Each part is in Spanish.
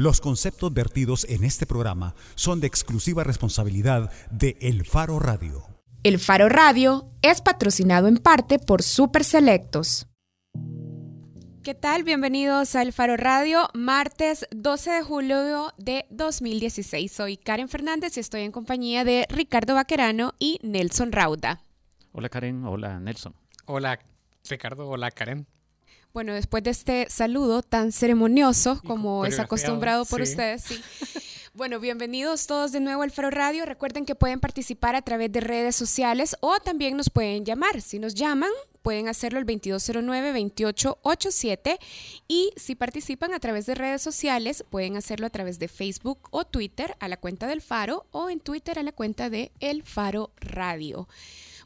Los conceptos vertidos en este programa son de exclusiva responsabilidad de El Faro Radio. El Faro Radio es patrocinado en parte por Super Selectos. ¿Qué tal? Bienvenidos a El Faro Radio, martes 12 de julio de 2016. Soy Karen Fernández y estoy en compañía de Ricardo Vaquerano y Nelson Rauda. Hola Karen, hola Nelson. Hola Ricardo, hola Karen. Bueno, después de este saludo tan ceremonioso como es acostumbrado por ustedes, sí. Bueno, bienvenidos todos de nuevo al Faro Radio. Recuerden que pueden participar a través de redes sociales o también nos pueden llamar. Si nos llaman, pueden hacerlo al 2209-2887 y si participan a través de redes sociales, pueden hacerlo a través de Facebook o Twitter a la cuenta del Faro o en Twitter a la cuenta de El Faro Radio.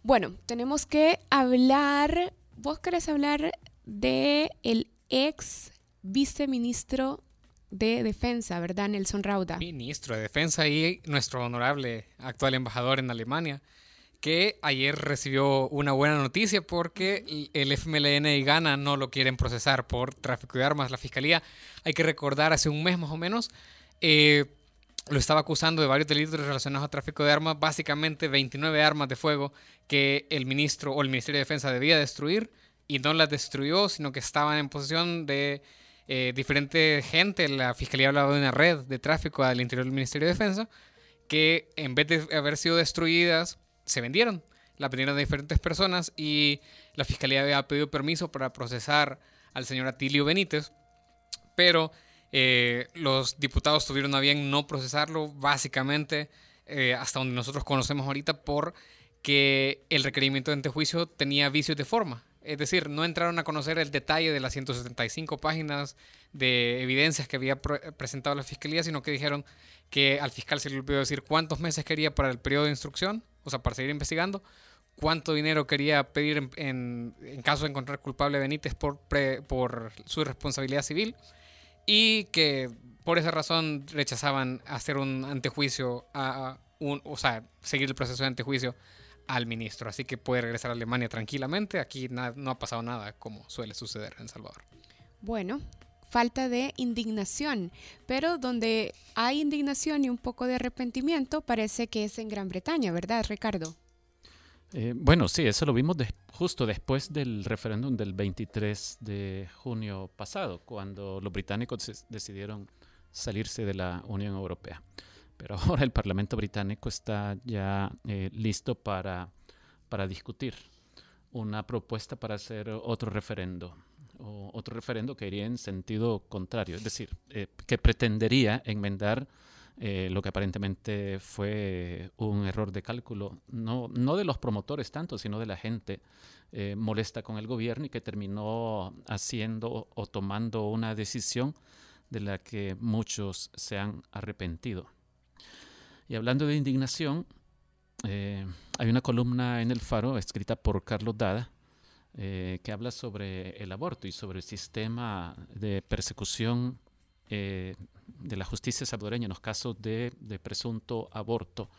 Bueno, tenemos que hablar, vos querés hablar de el ex viceministro de Defensa, ¿verdad, Nelson Rauda? Ministro de Defensa y nuestro honorable actual embajador en Alemania, que ayer recibió una buena noticia porque el FMLN y Ghana no lo quieren procesar por tráfico de armas. La fiscalía, hay que recordar, hace un mes más o menos, eh, lo estaba acusando de varios delitos relacionados a tráfico de armas, básicamente 29 armas de fuego que el ministro o el Ministerio de Defensa debía destruir y no las destruyó, sino que estaban en posesión de eh, diferente gente. La fiscalía hablaba de una red de tráfico al interior del Ministerio de Defensa que en vez de haber sido destruidas, se vendieron. La vendieron a diferentes personas y la fiscalía había pedido permiso para procesar al señor Atilio Benítez, pero eh, los diputados tuvieron a bien no procesarlo, básicamente, eh, hasta donde nosotros conocemos ahorita, por que el requerimiento de antejuicio tenía vicios de forma. Es decir, no entraron a conocer el detalle de las 175 páginas de evidencias que había presentado la fiscalía, sino que dijeron que al fiscal se le olvidó decir cuántos meses quería para el periodo de instrucción, o sea, para seguir investigando, cuánto dinero quería pedir en, caso de encontrar culpable Benítez por, su responsabilidad civil, y que por esa razón rechazaban hacer un antejuicio, o sea, seguir el proceso de antejuicio al ministro, así que puede regresar a Alemania tranquilamente. Aquí no ha pasado nada como suele suceder en Salvador. Bueno, falta de indignación, pero donde hay indignación y un poco de arrepentimiento parece que es en Gran Bretaña, ¿verdad, Ricardo? Eh, bueno, sí, eso lo vimos justo después del referéndum del 23 de junio pasado, cuando los británicos decidieron salirse de la Unión Europea. Pero ahora el Parlamento británico está ya eh, listo para, para discutir una propuesta para hacer otro referendo, o otro referendo que iría en sentido contrario, es decir, eh, que pretendería enmendar eh, lo que aparentemente fue un error de cálculo, no, no de los promotores tanto, sino de la gente molesta con el gobierno y que terminó haciendo o tomando una decisión de la que muchos se han arrepentido. Y hablando de indignación, eh, hay una columna en El Faro escrita por Carlos Dada eh, que habla sobre el aborto y sobre el sistema de persecución eh, de la justicia salvadoreña en los casos de, presunto aborto.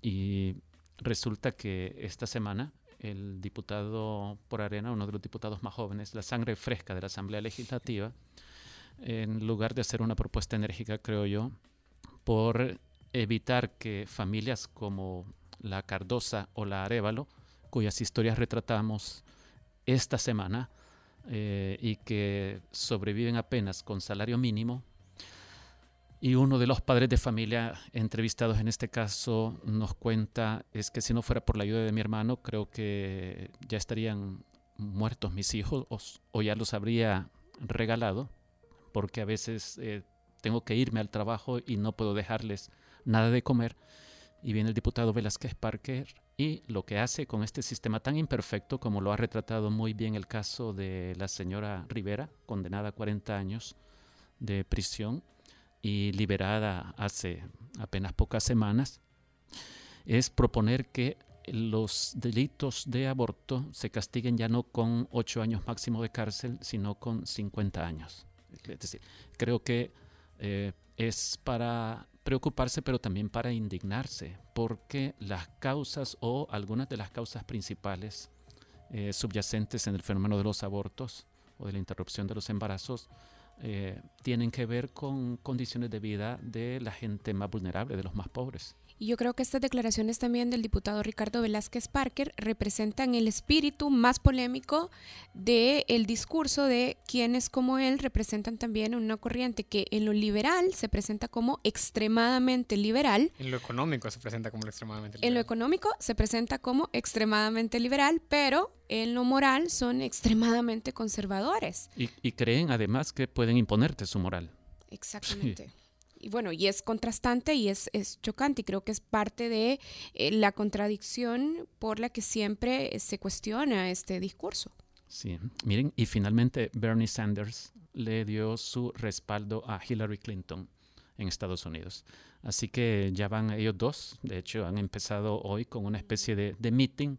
y resulta que esta semana el diputado por Arena, uno de los diputados más jóvenes, la sangre fresca de la Asamblea Legislativa, en lugar de hacer una propuesta enérgica, creo yo, por evitar que familias como la Cardosa o la Arevalo, cuyas historias retratamos esta semana eh, y que sobreviven apenas con salario mínimo, y uno de los padres de familia entrevistados en este caso nos cuenta es que si no fuera por la ayuda de mi hermano, creo que ya estarían muertos mis hijos o, ya los habría regalado, porque a veces eh, tengo que irme al trabajo y no puedo dejarles nada de comer. Y viene el diputado Velázquez Parker y lo que hace con este sistema tan imperfecto como lo ha retratado muy bien el caso de la señora Rivera, condenada a 40 años de prisión y liberada hace apenas pocas semanas, es proponer que los delitos de aborto se castiguen ya no con 8 años máximo de cárcel, sino con 50 años. Es decir, creo que eh, es para preocuparse, pero también para indignarse, porque las causas o algunas de las causas principales eh, subyacentes en el fenómeno de los abortos o de la interrupción de los embarazos eh, tienen que ver con condiciones de vida de la gente más vulnerable, de los más pobres. Y yo creo que estas declaraciones también del diputado Ricardo Velázquez Parker representan el espíritu más polémico del discurso de quienes como él representan también una corriente que en lo liberal se presenta como extremadamente liberal. En lo económico se presenta como extremadamente liberal. En lo económico se presenta como extremadamente liberal, pero en lo moral son extremadamente conservadores. Y, creen además que pueden imponerte su moral. Exactamente y bueno, y es contrastante y es, es chocante y creo que es parte de eh, la contradicción por la que siempre se cuestiona este discurso. Sí, miren, y finalmente Bernie Sanders le dio su respaldo a Hillary Clinton en Estados Unidos. Así que ya van ellos dos, de hecho han empezado hoy con una especie de, de meeting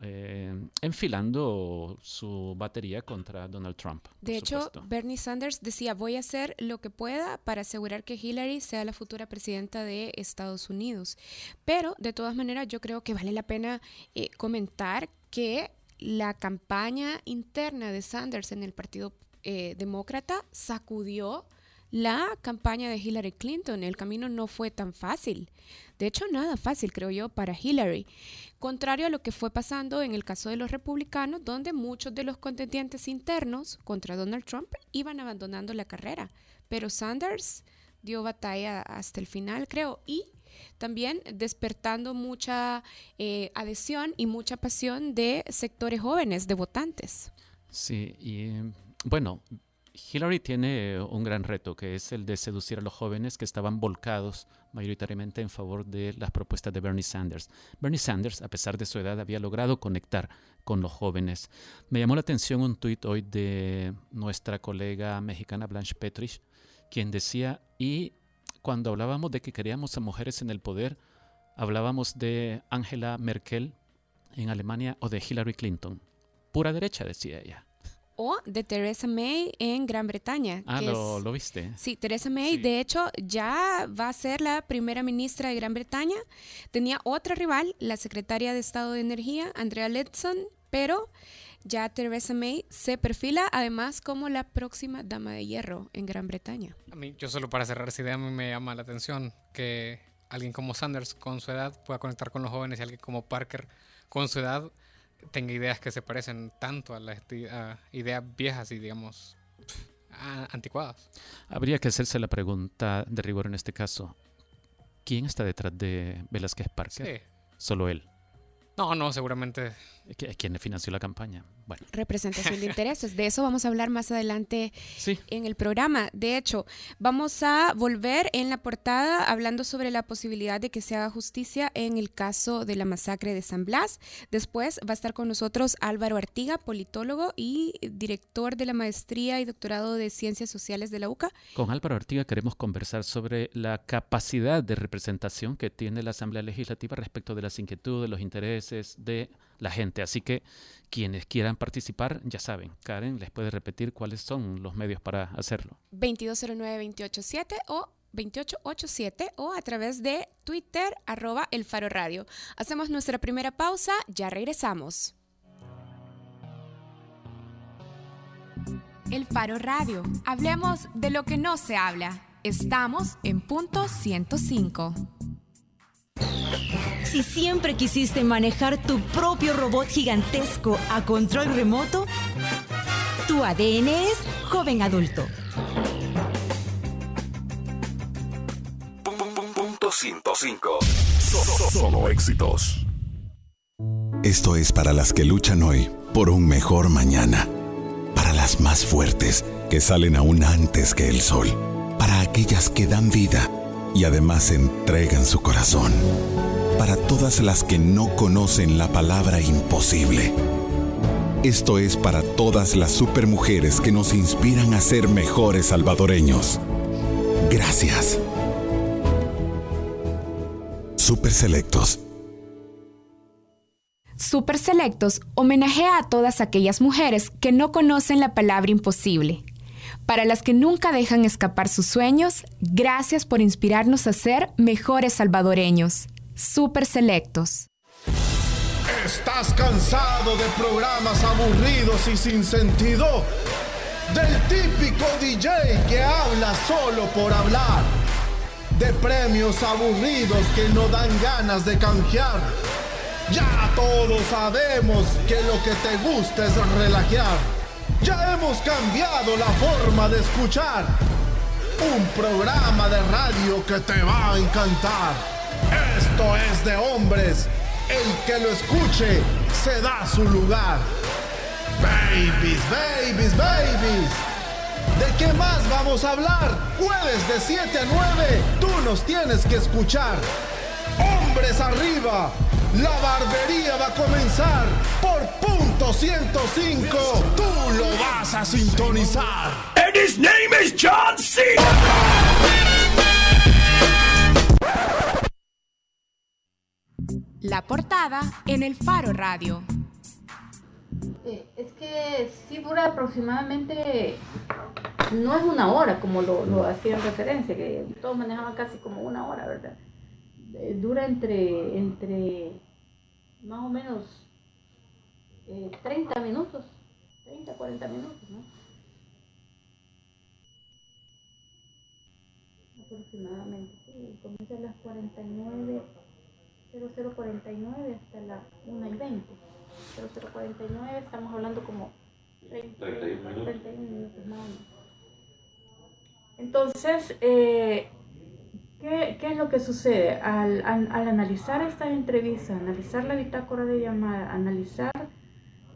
eh, enfilando su batería contra Donald Trump. De hecho, Bernie Sanders decía, voy a hacer lo que pueda para asegurar que Hillary sea la futura presidenta de Estados Unidos. Pero, de todas maneras, yo creo que vale la pena eh, comentar que la campaña interna de Sanders en el Partido eh, Demócrata sacudió la campaña de Hillary Clinton. El camino no fue tan fácil. De hecho, nada fácil, creo yo, para Hillary. Contrario a lo que fue pasando en el caso de los republicanos, donde muchos de los contendientes internos contra Donald Trump iban abandonando la carrera. Pero Sanders dio batalla hasta el final, creo, y también despertando mucha eh, adhesión y mucha pasión de sectores jóvenes, de votantes. Sí, y bueno, Hillary tiene un gran reto, que es el de seducir a los jóvenes que estaban volcados mayoritariamente en favor de las propuestas de Bernie Sanders. Bernie Sanders, a pesar de su edad, había logrado conectar con los jóvenes. Me llamó la atención un tuit hoy de nuestra colega mexicana Blanche Petrich, quien decía, y cuando hablábamos de que queríamos a mujeres en el poder, hablábamos de Angela Merkel en Alemania o de Hillary Clinton. Pura derecha, decía ella o de Theresa May en Gran Bretaña. Ah, lo, lo, viste. Sí, Theresa May, de hecho, ya va a ser la primera ministra de Gran Bretaña. Tenía otra rival, la secretaria de Estado de Energía, Andrea Leadsom, pero ya Theresa May se perfila además como la próxima dama de hierro en Gran Bretaña. A mí, yo solo para cerrar esa idea, a mí me llama la atención que alguien como Sanders con su edad pueda conectar con los jóvenes y alguien como Parker con su edad tenga ideas que se parecen tanto a las ideas viejas y, digamos, anticuadas. Habría que hacerse la pregunta de rigor en este caso. ¿Quién está detrás de Velázquez Parker? Solo él. No, no, seguramente. ¿Quién financió la campaña? Bueno. Representación de intereses. De eso vamos a hablar más adelante en el programa. De hecho, vamos a volver en la portada hablando sobre la posibilidad de que se haga justicia en el caso de la masacre de San Blas. Después va a estar con nosotros Álvaro Artiga, politólogo y director de la maestría y doctorado de Ciencias Sociales de la UCA. Con Álvaro Artiga queremos conversar sobre la capacidad de representación que tiene la Asamblea Legislativa respecto de las inquietudes, los intereses de la gente. Así que quienes quieran participar, ya saben, Karen les puede repetir cuáles son los medios para hacerlo. 2209-287 o 2887 o a través de Twitter arroba el faro radio. Hacemos nuestra primera pausa, ya regresamos. El faro radio. Hablemos de lo que no se habla. Estamos en punto 105. Si siempre quisiste manejar tu propio robot gigantesco a control remoto, tu ADN es joven adulto. Punto 105. Solo éxitos. Esto es para las que luchan hoy por un mejor mañana. Para las más fuertes que salen aún antes que el sol. Para aquellas que dan vida y además entregan su corazón para todas las que no conocen la palabra imposible. Esto es para todas las supermujeres que nos inspiran a ser mejores salvadoreños. Gracias. Super Selectos. Super Selectos homenajea a todas aquellas mujeres que no conocen la palabra imposible. Para las que nunca dejan escapar sus sueños, gracias por inspirarnos a ser mejores salvadoreños super selectos. ¿Estás cansado de programas aburridos y sin sentido? del típico DJ que habla solo por hablar, de premios aburridos que no dan ganas de canjear. Ya todos sabemos que lo que te gusta es relajar. Ya hemos cambiado la forma de escuchar. Un programa de radio que te va a encantar. Esto es de hombres. El que lo escuche se da su lugar. Babies, babies, babies. ¿De qué más vamos a hablar? Jueves de 7 a 9, tú nos tienes que escuchar. Hombres arriba, la barbería va a comenzar por punto 105. Tú lo vas a sintonizar. And his name is John C. La portada en el Faro Radio. Eh, es que sí dura aproximadamente, no es una hora como lo, lo hacían referencia, que todos manejaban casi como una hora, ¿verdad? Eh, dura entre, entre más o menos 30 eh, minutos, 30, 40 minutos, ¿no? Aproximadamente, sí, comienza a las 49, 0049 hasta las 1 y 20. 0049, estamos hablando como 30, 31 minutos más Entonces, eh, ¿qué, ¿qué, es lo que sucede? Al, al, analizar estas entrevistas, analizar la bitácora de llamada, analizar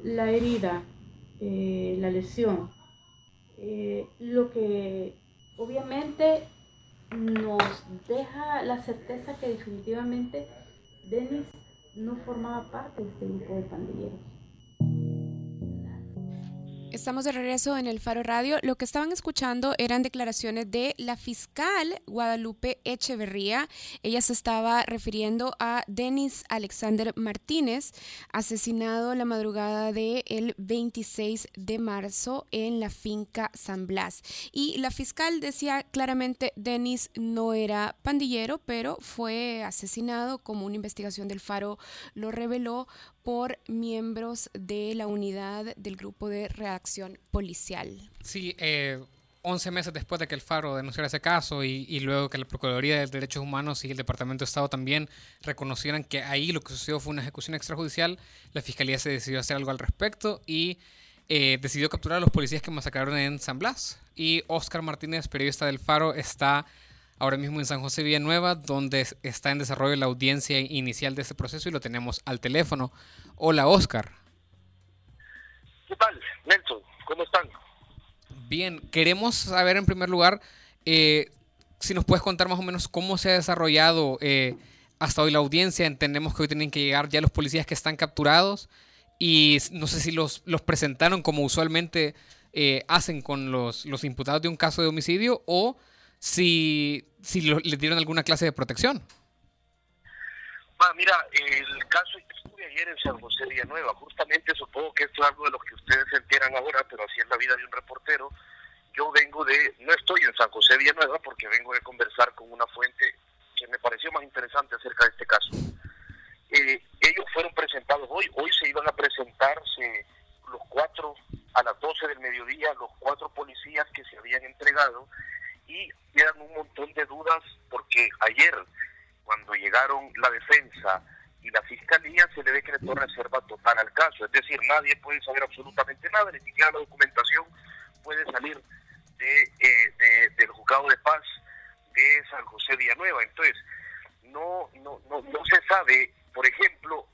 la herida, eh, la lesión, eh, lo que obviamente nos deja la certeza que definitivamente Denis no formaba parte de este grupo de pandilleros. Estamos de regreso en el Faro Radio. Lo que estaban escuchando eran declaraciones de la fiscal Guadalupe Echeverría. Ella se estaba refiriendo a Denis Alexander Martínez, asesinado la madrugada del 26 de marzo en la finca San Blas. Y la fiscal decía claramente, Denis no era pandillero, pero fue asesinado como una investigación del Faro lo reveló por miembros de la unidad del grupo de reacción policial. Sí, eh, 11 meses después de que el Faro denunciara ese caso y, y, luego que la Procuraduría de Derechos Humanos y el Departamento de Estado también reconocieran que ahí lo que sucedió fue una ejecución extrajudicial, la Fiscalía se decidió hacer algo al respecto y eh, decidió capturar a los policías que masacraron en San Blas. Y Oscar Martínez, periodista del Faro, está ahora mismo en San José Villanueva, donde está en desarrollo la audiencia inicial de este proceso y lo tenemos al teléfono. Hola, Oscar. ¿Qué tal, Nelson? ¿Cómo están? Bien, queremos saber en primer lugar eh, si nos puedes contar más o menos cómo se ha desarrollado eh, hasta hoy la audiencia. Entendemos que hoy tienen que llegar ya los policías que están capturados y no sé si los, los presentaron como usualmente eh, hacen con los, los imputados de un caso de homicidio o si, si le dieron alguna clase de protección. mira, el caso estuve ayer en San José Villanueva, justamente supongo que esto es algo de lo que ustedes se enteran ahora, pero así es la vida de un reportero. Yo vengo de, no estoy en San José Villanueva porque vengo de conversar con una fuente que me pareció más interesante acerca de este caso. Eh, ellos fueron presentados hoy, hoy se iban a presentarse los cuatro, a las 12 del mediodía, los cuatro policías que se habían entregado y quedan un montón de dudas porque ayer, cuando llegaron la defensa y la fiscalía, se le decretó reserva total al caso. Es decir, nadie puede saber absolutamente nada, ni siquiera la documentación puede salir de, eh, del juzgado de paz de San José Villanueva. Entonces, no, no, no, no se sabe, por ejemplo,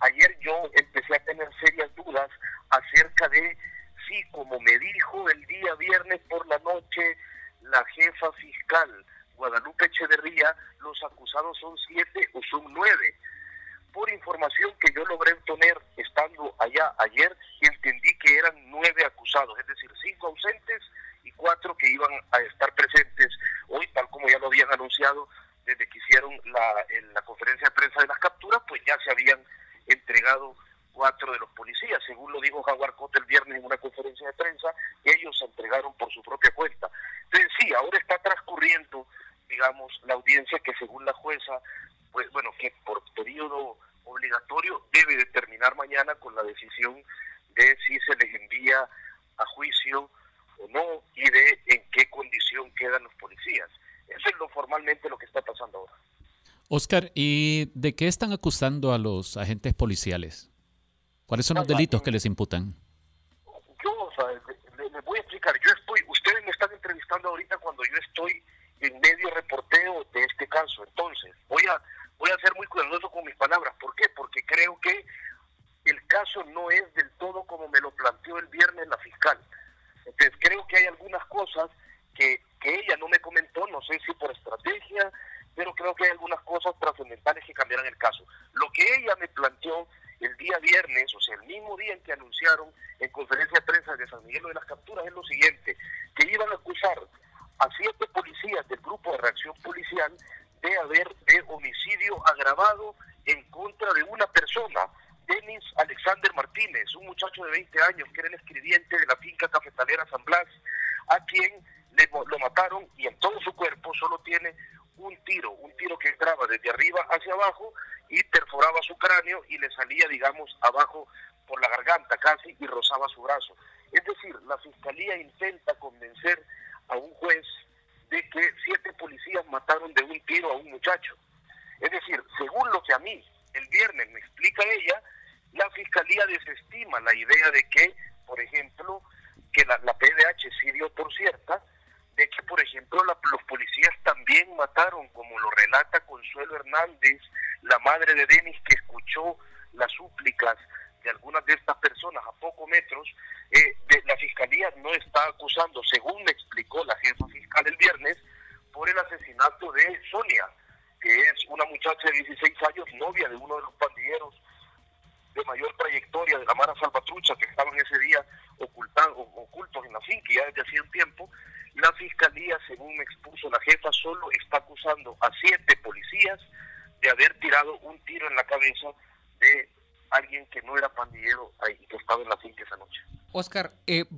ayer yo empecé a tener serias dudas acerca de si, como me dijo el día viernes por la noche, la jefa fiscal Guadalupe Echeverría, los acusados son siete o son nueve. Por información que yo logré obtener estando allá ayer, entendí que eran nueve acusados, es decir, cinco ausentes y cuatro que iban a estar presentes hoy, tal como ya lo habían anunciado desde que hicieron la, en la conferencia de prensa de las capturas, pues ya se habían entregado cuatro de los policías, según lo dijo Jaguar Cote el viernes en una conferencia de prensa, ellos se entregaron por su propia cuenta. Entonces sí, ahora está transcurriendo, digamos, la audiencia que según la jueza, pues bueno, que por periodo obligatorio debe determinar mañana con la decisión de si se les envía a juicio o, y de en qué condición quedan los policías. Eso es lo formalmente lo que está pasando ahora. Oscar, ¿y de qué están acusando a los agentes policiales? ¿Cuáles son los delitos que les imputan?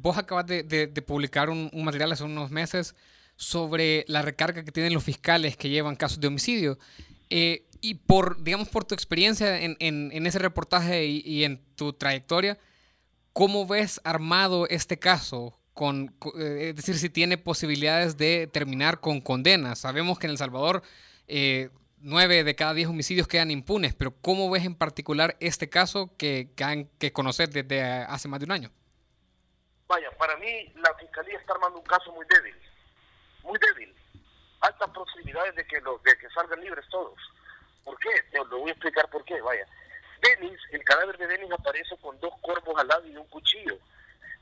Vos acabas de, publicar un, material hace unos meses sobre la recarga que tienen los fiscales que llevan casos de homicidio. Eh, y por, digamos, por tu experiencia en, en, ese reportaje y, y, en tu trayectoria, ¿cómo ves armado este caso? con, eh, es decir, si tiene posibilidades de terminar con condenas. Sabemos que en El Salvador eh, nueve de cada diez homicidios quedan impunes, pero ¿cómo ves en particular este caso que, que, que conocer desde hace más de un año? Vaya, para mí la Fiscalía está armando un caso muy débil, muy débil. Altas posibilidades de que, los, de que salgan libres todos. ¿Por qué? Te lo voy a explicar por qué, vaya. Denis, el cadáver de Denis aparece con dos cuerpos al lado y un cuchillo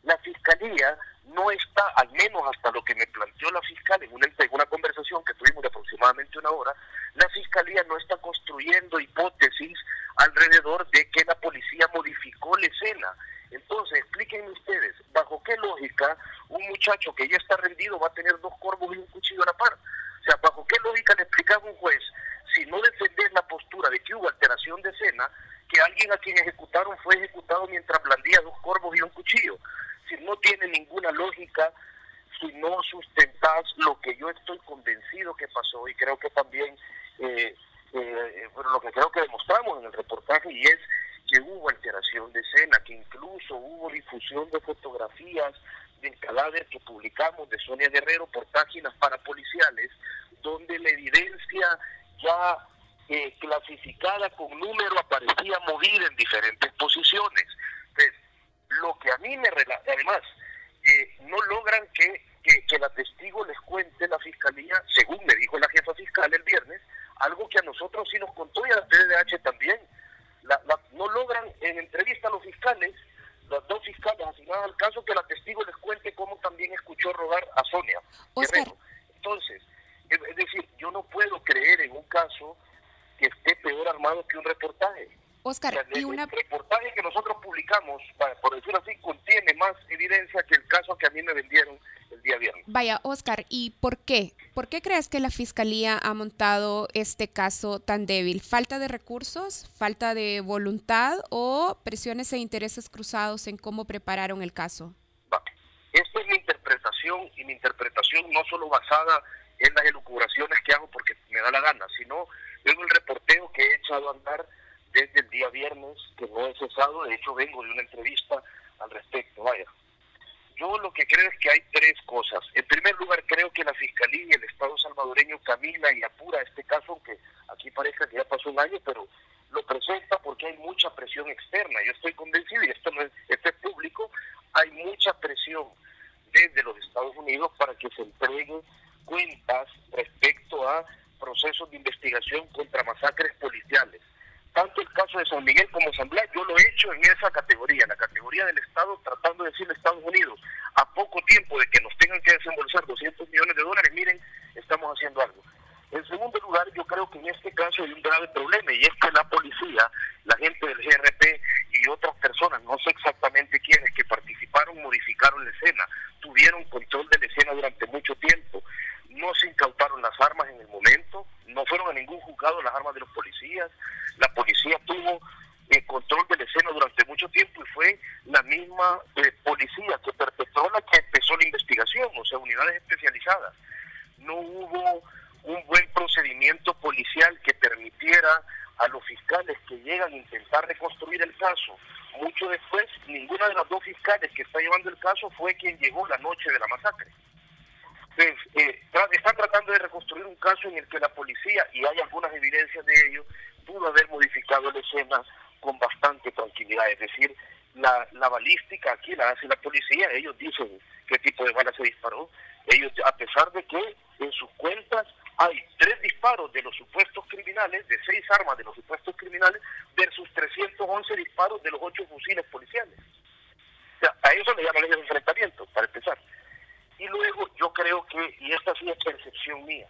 la fiscalía no está, al menos hasta lo que me planteó la fiscal en una, en una conversación que tuvimos de aproximadamente una hora, la fiscalía no está construyendo hipótesis alrededor de que la policía modificó la escena. Entonces, explíquenme ustedes, ¿bajo qué lógica un muchacho que ya está rendido va a tener dos corvos y un cuchillo a la par? O sea, ¿bajo qué lógica le explicaba un juez si no defender la postura de que hubo alteración de escena, que alguien a quien ejecutaron fue ejecutado mientras blandía dos corvos y un cuchillo? si no tiene ninguna lógica, si no sustentas lo que yo estoy convencido que pasó y creo que también, eh, eh, bueno, lo que creo que demostramos en el reportaje y es que hubo alteración de escena, que incluso hubo difusión de fotografías del cadáver que publicamos de Sonia Guerrero por páginas parapoliciales, donde la evidencia ya eh, clasificada con número aparecía movida en diferentes posiciones. Entonces, lo que a mí me relata, además, eh, no logran que, que, la testigo les cuente la fiscalía, según me dijo la jefa fiscal el viernes, algo que a nosotros sí nos contó y a la TDH también. No logran en entrevista a los fiscales, los dos fiscales asignados al caso, que la testigo les cuente cómo también escuchó robar a Sonia. Entonces, es decir, yo no puedo creer en un caso que esté peor armado que un reportaje. Oscar, y una... El reportaje que nosotros publicamos, por decirlo así, contiene más evidencia que el caso que a mí me vendieron el día viernes. Vaya, Oscar, ¿y por qué? ¿Por qué crees que la Fiscalía ha montado este caso tan débil? ¿Falta de recursos, falta de voluntad o presiones e intereses cruzados en cómo prepararon el caso? Esta es mi interpretación y mi interpretación no solo basada en las elucubraciones que hago porque me da la gana, sino en el reporteo que he echado a andar desde el día viernes, que no he cesado, de hecho vengo de una entrevista al respecto, vaya. Yo lo que creo es que hay tres cosas. En primer lugar, creo que la Fiscalía y el Estado salvadoreño camina y apura este caso, aunque aquí parece que ya pasó un año, pero lo presenta porque hay mucha presión externa. Yo estoy convencido, y esto, no es, esto es público, hay mucha presión desde los Estados Unidos para que se entreguen cuentas respecto a procesos de investigación contra masacres policiales. Tanto el caso de San Miguel como San Blas, yo lo he hecho en esa categoría, la categoría del Estado, tratando de decirle a Estados Unidos, a poco tiempo de que nos tengan que desembolsar 200 millones de dólares, miren, estamos haciendo algo. En segundo lugar, yo creo que en este caso hay un grave problema y es que la policía, la gente del GRP y otras personas, no sé exactamente quiénes, que participaron, modificaron la escena, tuvieron control de la escena durante mucho tiempo, no se incautaron las armas en el momento, no fueron a ningún juzgado las armas de los policías, la policía tuvo el control de la escena durante mucho tiempo y fue la misma eh, policía que perpetró la que empezó la investigación, o sea, unidades especializadas. No hubo un buen procedimiento policial que permitiera a los fiscales que llegan a intentar reconstruir el caso. Mucho después, ninguna de las dos fiscales que está llevando el caso fue quien llegó la noche de la masacre. Entonces, eh, están tratando de reconstruir un caso en el que la policía, y hay algunas evidencias de ello, pudo haber modificado la escena con bastante tranquilidad. Es decir, la, la balística aquí la hace la policía, ellos dicen qué tipo de bala se disparó. Ellos, a pesar de que en sus cuentas hay tres disparos de los supuestos criminales, de seis armas de los supuestos criminales, versus 311 disparos de los ocho fusiles policiales. O sea, a eso le llaman ellos enfrentamiento, para empezar. Y luego yo creo que, y esta sí es percepción mía,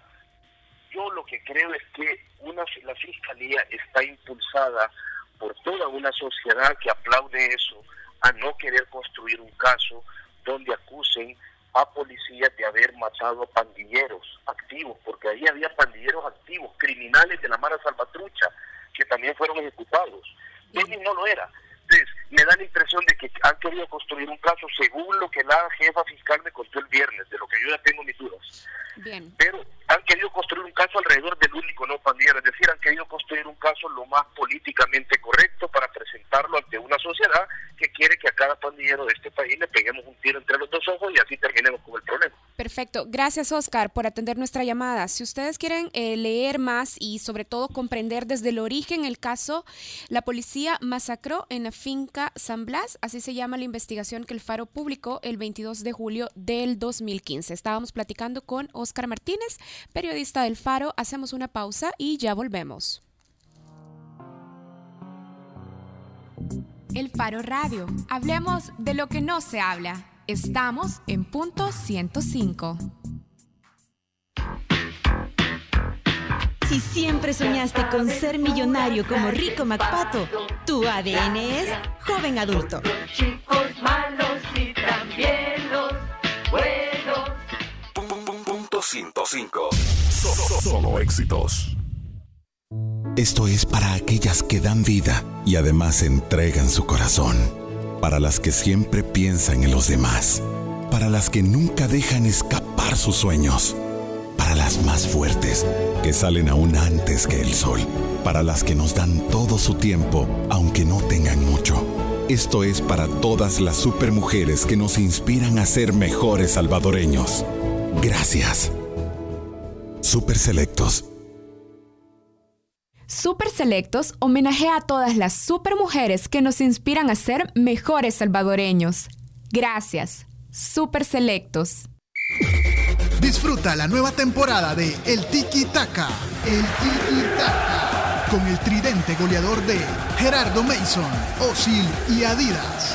yo lo que creo es que una, la fiscalía está impulsada por toda una sociedad que aplaude eso, a no querer construir un caso donde acusen a policías de haber matado a pandilleros activos, porque ahí había pandilleros activos, criminales de la Mara Salvatrucha, que también fueron ejecutados. Denis no lo era. Entonces, me da la impresión de que han querido construir un caso según lo que la jefa fiscal me contó el viernes, de lo que yo ya tengo mis dudas. Bien. Pero han querido construir un caso alrededor del único no pandillero, es decir, han querido construir un caso lo más políticamente correcto para presentarlo ante una sociedad que quiere que a cada pandillero de este país le peguemos un tiro entre los dos ojos y así terminemos con el problema. Perfecto. Gracias, Oscar, por atender nuestra llamada. Si ustedes quieren eh, leer más y sobre todo comprender desde el origen el caso, la policía masacró en la finca San Blas, así se llama la investigación que el Faro publicó el 22 de julio del 2015. Estábamos platicando con Oscar Martínez, periodista del Faro. Hacemos una pausa y ya volvemos. El Faro Radio. Hablemos de lo que no se habla. Estamos en punto 105. Si siempre soñaste con ser millonario como Rico MacPato, tu ADN es joven adulto. Chicos malos y también los buenos. Punto 105. Solo éxitos. Esto es para aquellas que dan vida y además entregan su corazón. Para las que siempre piensan en los demás. Para las que nunca dejan escapar sus sueños las más fuertes, que salen aún antes que el sol, para las que nos dan todo su tiempo, aunque no tengan mucho. Esto es para todas las supermujeres que nos inspiran a ser mejores salvadoreños. Gracias. Super Selectos. Super Selectos homenajea a todas las supermujeres que nos inspiran a ser mejores salvadoreños. Gracias. Super Selectos. Disfruta la nueva temporada de El Tiki Taka. El Tiki Taka. Con el tridente goleador de Gerardo Mason, Osil y Adidas.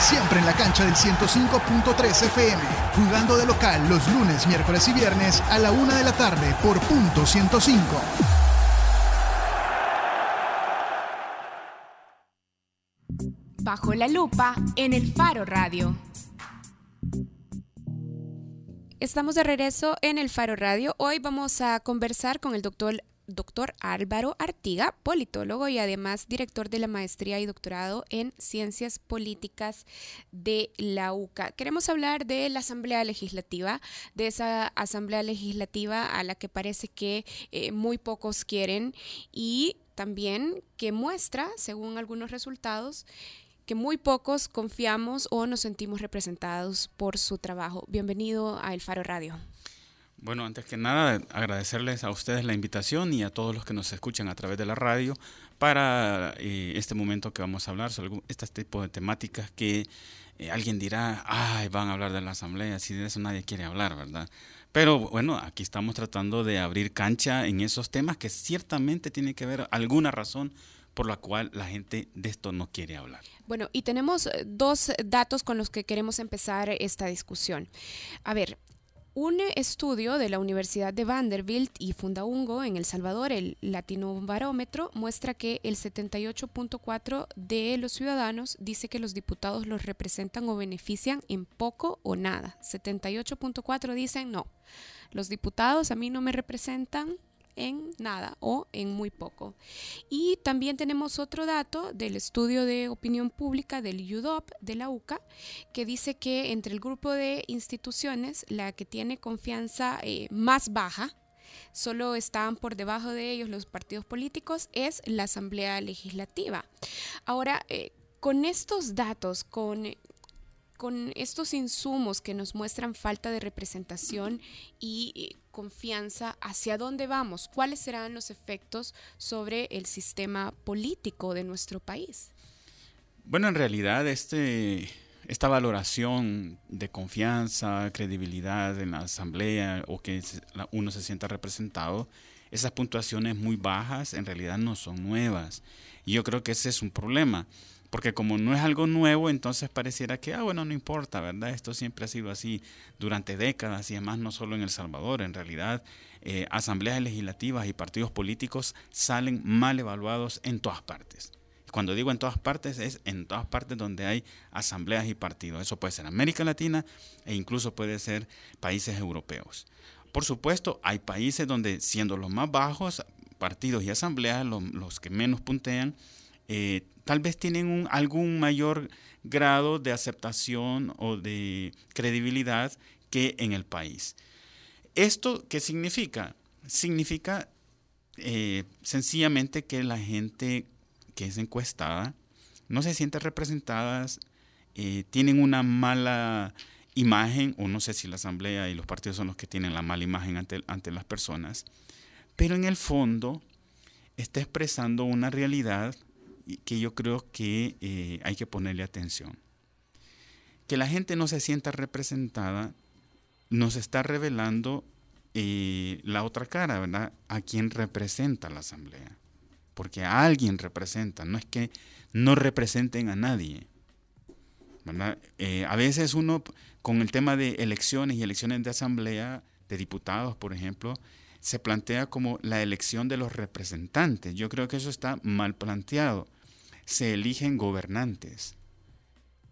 Siempre en la cancha del 105.3 FM, jugando de local los lunes, miércoles y viernes a la una de la tarde por punto 105. Bajo la lupa en el Faro Radio. Estamos de regreso en el Faro Radio. Hoy vamos a conversar con el doctor, doctor Álvaro Artiga, politólogo y además director de la maestría y doctorado en Ciencias Políticas de la UCA. Queremos hablar de la Asamblea Legislativa, de esa Asamblea Legislativa a la que parece que eh, muy pocos quieren y también que muestra, según algunos resultados, muy pocos confiamos o nos sentimos representados por su trabajo. Bienvenido a El Faro Radio. Bueno, antes que nada, agradecerles a ustedes la invitación y a todos los que nos escuchan a través de la radio para eh, este momento que vamos a hablar sobre este tipo de temáticas que eh, alguien dirá, ay, van a hablar de la asamblea, si de eso nadie quiere hablar, ¿verdad? Pero bueno, aquí estamos tratando de abrir cancha en esos temas que ciertamente tiene que haber alguna razón por la cual la gente de esto no quiere hablar. Bueno, y tenemos eh, dos datos con los que queremos empezar esta discusión. A ver, un estudio de la Universidad de Vanderbilt y Fundaungo en El Salvador, el Latino Barómetro, muestra que el 78.4 de los ciudadanos dice que los diputados los representan o benefician en poco o nada. 78.4 dicen no. Los diputados a mí no me representan en nada o en muy poco. Y también tenemos otro dato del estudio de opinión pública del UDOP de la UCA que dice que entre el grupo de instituciones la que tiene confianza eh, más baja solo están por debajo de ellos los partidos políticos es la Asamblea Legislativa. Ahora, eh, con estos datos, con con estos insumos que nos muestran falta de representación y eh, confianza, ¿hacia dónde vamos? ¿Cuáles serán los efectos sobre el sistema político de nuestro país? Bueno, en realidad este, esta valoración de confianza, credibilidad en la asamblea o que uno se sienta representado, esas puntuaciones muy bajas en realidad no son nuevas. Y yo creo que ese es un problema, porque como no es algo nuevo, entonces pareciera que, ah, bueno, no importa, ¿verdad? Esto siempre ha sido así durante décadas y además no solo en El Salvador, en realidad eh, asambleas legislativas y partidos políticos salen mal evaluados en todas partes. Cuando digo en todas partes, es en todas partes donde hay asambleas y partidos. Eso puede ser América Latina e incluso puede ser países europeos. Por supuesto, hay países donde, siendo los más bajos, partidos y asambleas, lo- los, que menos puntean, eh, tal vez tienen algún mayor grado de aceptación o de credibilidad que en el país. ¿Esto qué significa? Significa eh, sencillamente que la gente que es encuestada no se siente representada, eh, tienen una mala imagen, o no sé si la asamblea y los partidos son los que tienen la mala imagen ante, ante las personas, pero en el fondo está expresando una realidad que yo creo que eh, hay que ponerle atención. Que la gente no se sienta representada nos está revelando eh, la otra cara, ¿verdad? A quien representa la asamblea. Porque a alguien representa, no es que no representen a nadie. ¿verdad? Eh, a veces uno, con el tema de elecciones y elecciones de asamblea, de diputados, por ejemplo, se plantea como la elección de los representantes. Yo creo que eso está mal planteado. Se eligen gobernantes.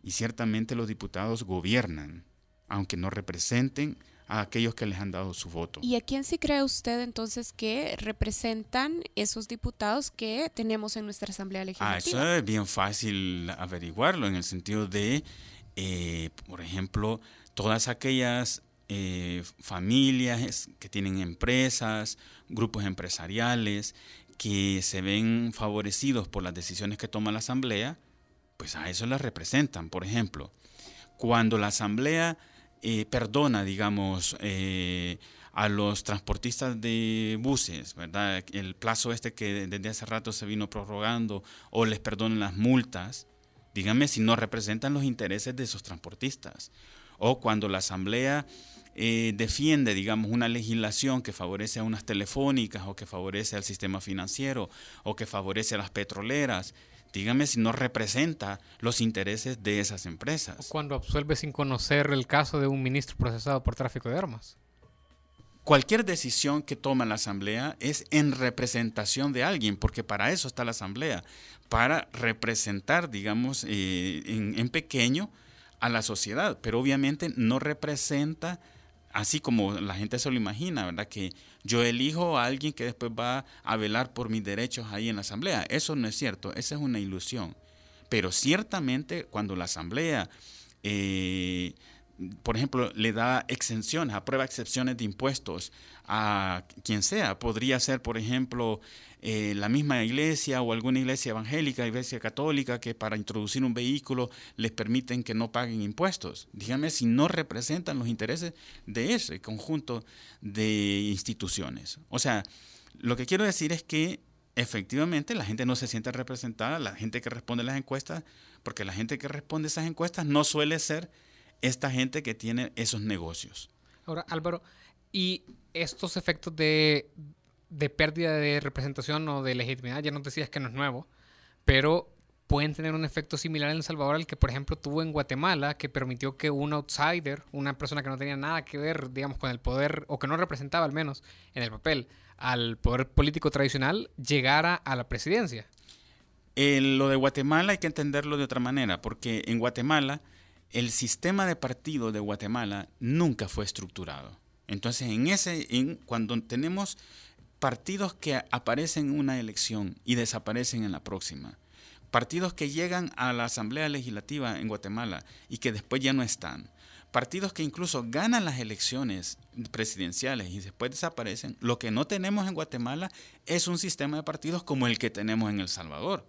Y ciertamente los diputados gobiernan, aunque no representen a aquellos que les han dado su voto. ¿Y a quién sí cree usted entonces que representan esos diputados que tenemos en nuestra Asamblea Ah, Legislativa? eso es bien fácil averiguarlo en el sentido de, eh, por ejemplo, todas aquellas eh, familias que tienen empresas, grupos empresariales, que se ven favorecidos por las decisiones que toma la Asamblea, pues a eso las representan. Por ejemplo, cuando la Asamblea eh, perdona, digamos, eh, a los transportistas de buses, ¿verdad? El plazo este que desde hace rato se vino prorrogando o les perdonan las multas, díganme si no representan los intereses de esos transportistas. O cuando la Asamblea eh, defiende, digamos, una legislación que favorece a unas telefónicas o que favorece al sistema financiero o que favorece a las petroleras, dígame si no representa los intereses de esas empresas. Cuando absuelve sin conocer el caso de un ministro procesado por tráfico de armas. Cualquier decisión que toma la Asamblea es en representación de alguien, porque para eso está la Asamblea, para representar, digamos, eh, en, en pequeño a la sociedad, pero obviamente no representa, así como la gente se lo imagina, ¿verdad? Que yo elijo a alguien que después va a velar por mis derechos ahí en la Asamblea. Eso no es cierto, esa es una ilusión. Pero ciertamente cuando la Asamblea eh, por ejemplo, le da exenciones, aprueba excepciones de impuestos a quien sea. Podría ser, por ejemplo, eh, la misma iglesia o alguna iglesia evangélica, iglesia católica, que para introducir un vehículo les permiten que no paguen impuestos. Dígame si no representan los intereses de ese conjunto de instituciones. O sea, lo que quiero decir es que efectivamente la gente no se siente representada, la gente que responde las encuestas, porque la gente que responde esas encuestas no suele ser esta gente que tiene esos negocios. Ahora, Álvaro, ¿y estos efectos de, de pérdida de representación o de legitimidad, ya nos decías que no es nuevo, pero pueden tener un efecto similar en El Salvador al que, por ejemplo, tuvo en Guatemala, que permitió que un outsider, una persona que no tenía nada que ver, digamos, con el poder, o que no representaba al menos en el papel, al poder político tradicional, llegara a la presidencia. lo de Guatemala hay que entenderlo de otra manera, porque en Guatemala el sistema de partido de Guatemala nunca fue estructurado. Entonces, en ese, en, cuando tenemos partidos que aparecen en una elección y desaparecen en la próxima, partidos que llegan a la Asamblea Legislativa en Guatemala y que después ya no están, partidos que incluso ganan las elecciones presidenciales y después desaparecen, lo que no tenemos en Guatemala es un sistema de partidos como el que tenemos en El Salvador,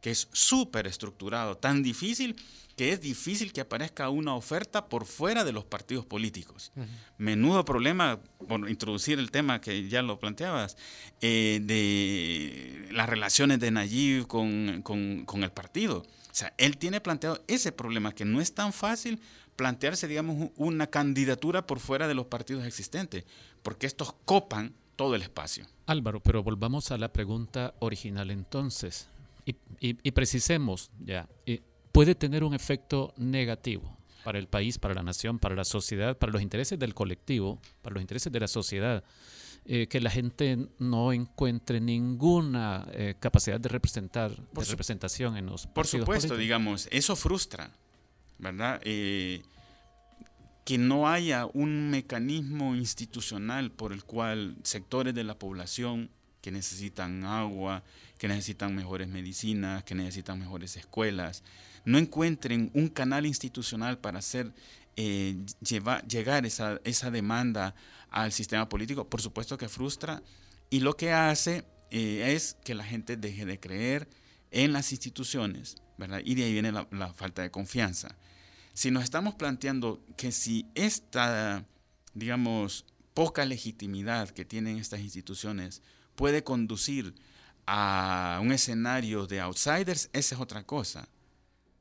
que es súper estructurado, tan difícil que es difícil que aparezca una oferta por fuera de los partidos políticos. Menudo problema, por introducir el tema que ya lo planteabas, eh, de las relaciones de Nayib con, con, el partido. O sea, él tiene planteado ese problema, que no es tan fácil plantearse, digamos, una candidatura por fuera de los partidos existentes, porque estos copan todo el espacio. Álvaro, pero volvamos a la pregunta original entonces. Y, y, precisemos ya, puede tener un efecto negativo para el país, para la nación, para la sociedad, para los intereses del colectivo, para los intereses de la sociedad, eh, que la gente no encuentre ninguna eh, capacidad de representar, de representación en los Por supuesto, digamos, eso frustra, ¿verdad? Eh, que no haya un mecanismo institucional por el cual sectores de la población que necesitan agua, que necesitan mejores medicinas, que necesitan mejores escuelas, no encuentren un canal institucional para hacer eh, llegar esa, esa, demanda al sistema político, por supuesto que frustra y lo que hace eh, es que la gente deje de creer en las instituciones, ¿verdad? Y de ahí viene la, la falta de confianza. Si nos estamos planteando que si esta, digamos, poca legitimidad que tienen estas instituciones puede conducir a un escenario de outsiders, esa es otra cosa.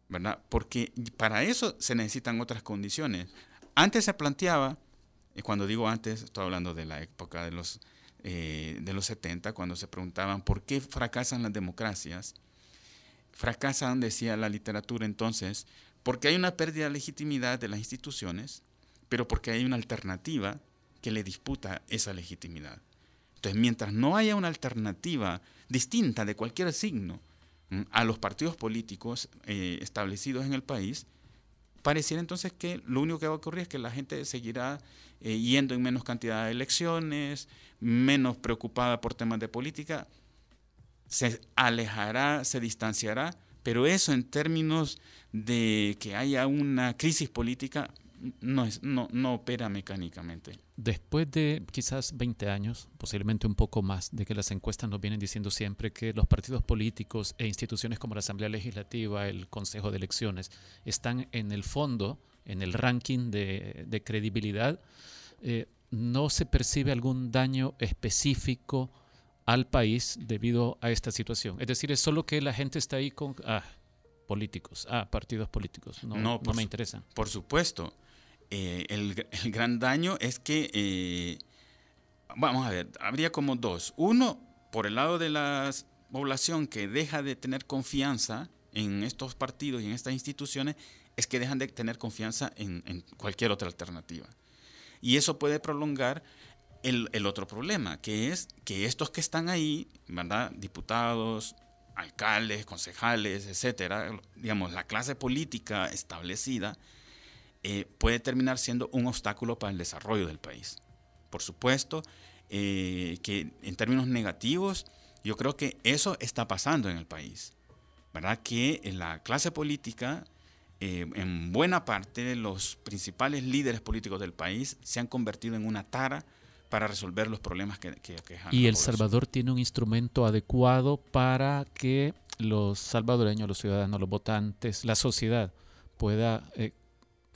¿verdad? Porque para eso se necesitan otras condiciones. Antes se planteaba, y cuando digo antes, estoy hablando de la época de los, eh, de los 70, cuando se preguntaban por qué fracasan las democracias. Fracasan, decía la literatura entonces, porque hay una pérdida de legitimidad de las instituciones, pero porque hay una alternativa que le disputa esa legitimidad. Entonces, mientras no haya una alternativa distinta de cualquier signo a los partidos políticos eh, establecidos en el país, pareciera entonces que lo único que va a ocurrir es que la gente seguirá eh, yendo en menos cantidad de elecciones, menos preocupada por temas de política, se alejará, se distanciará, pero eso en términos de que haya una crisis política no, es, no, no opera mecánicamente. Después de quizás 20 años, posiblemente un poco más, de que las encuestas nos vienen diciendo siempre que los partidos políticos e instituciones como la Asamblea Legislativa, el Consejo de Elecciones, están en el fondo, en el ranking de, credibilidad, eh, no se percibe algún daño específico al país debido a esta situación. Es decir, es solo que la gente está ahí con ah, políticos, ah, partidos políticos, no, no, no me interesan. Por supuesto. Eh, el, gran daño es que, eh, vamos a ver, habría como dos. Uno, por el lado de la población que deja de tener confianza en estos partidos y en estas instituciones, es que dejan de tener confianza en, cualquier otra alternativa. Y eso puede prolongar el, el, otro problema, que es que estos que están ahí, ¿verdad? Diputados, alcaldes, concejales, etcétera, digamos, la clase política establecida, eh, puede terminar siendo un obstáculo para el desarrollo del país. Por supuesto eh, que en términos negativos, yo creo que eso está pasando en el país. ¿Verdad? Que la clase política eh, en buena parte los principales líderes políticos del país se han convertido en una tara para resolver los problemas que, que a Y El. Salvador tiene un instrumento adecuado para que los salvadoreños, los ciudadanos, los votantes, la sociedad pueda eh,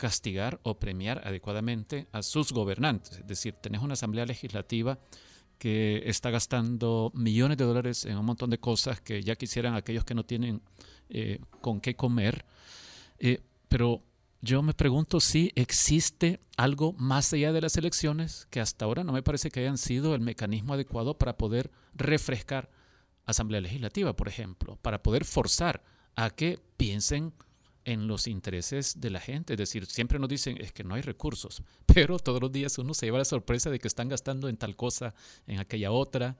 castigar o premiar adecuadamente a sus gobernantes. Es decir, tenés una asamblea legislativa que está gastando millones de dólares en un montón de cosas que ya quisieran aquellos que no tienen eh, con qué comer. Eh, pero yo me pregunto si existe algo más allá de las elecciones que hasta ahora no me parece que hayan sido el mecanismo adecuado para poder refrescar Asamblea Legislativa, por ejemplo, para poder forzar a que piensen en los intereses de la gente. Es decir, siempre nos dicen es que no hay recursos, pero todos los días uno se lleva la sorpresa de que están gastando en tal cosa, en aquella otra.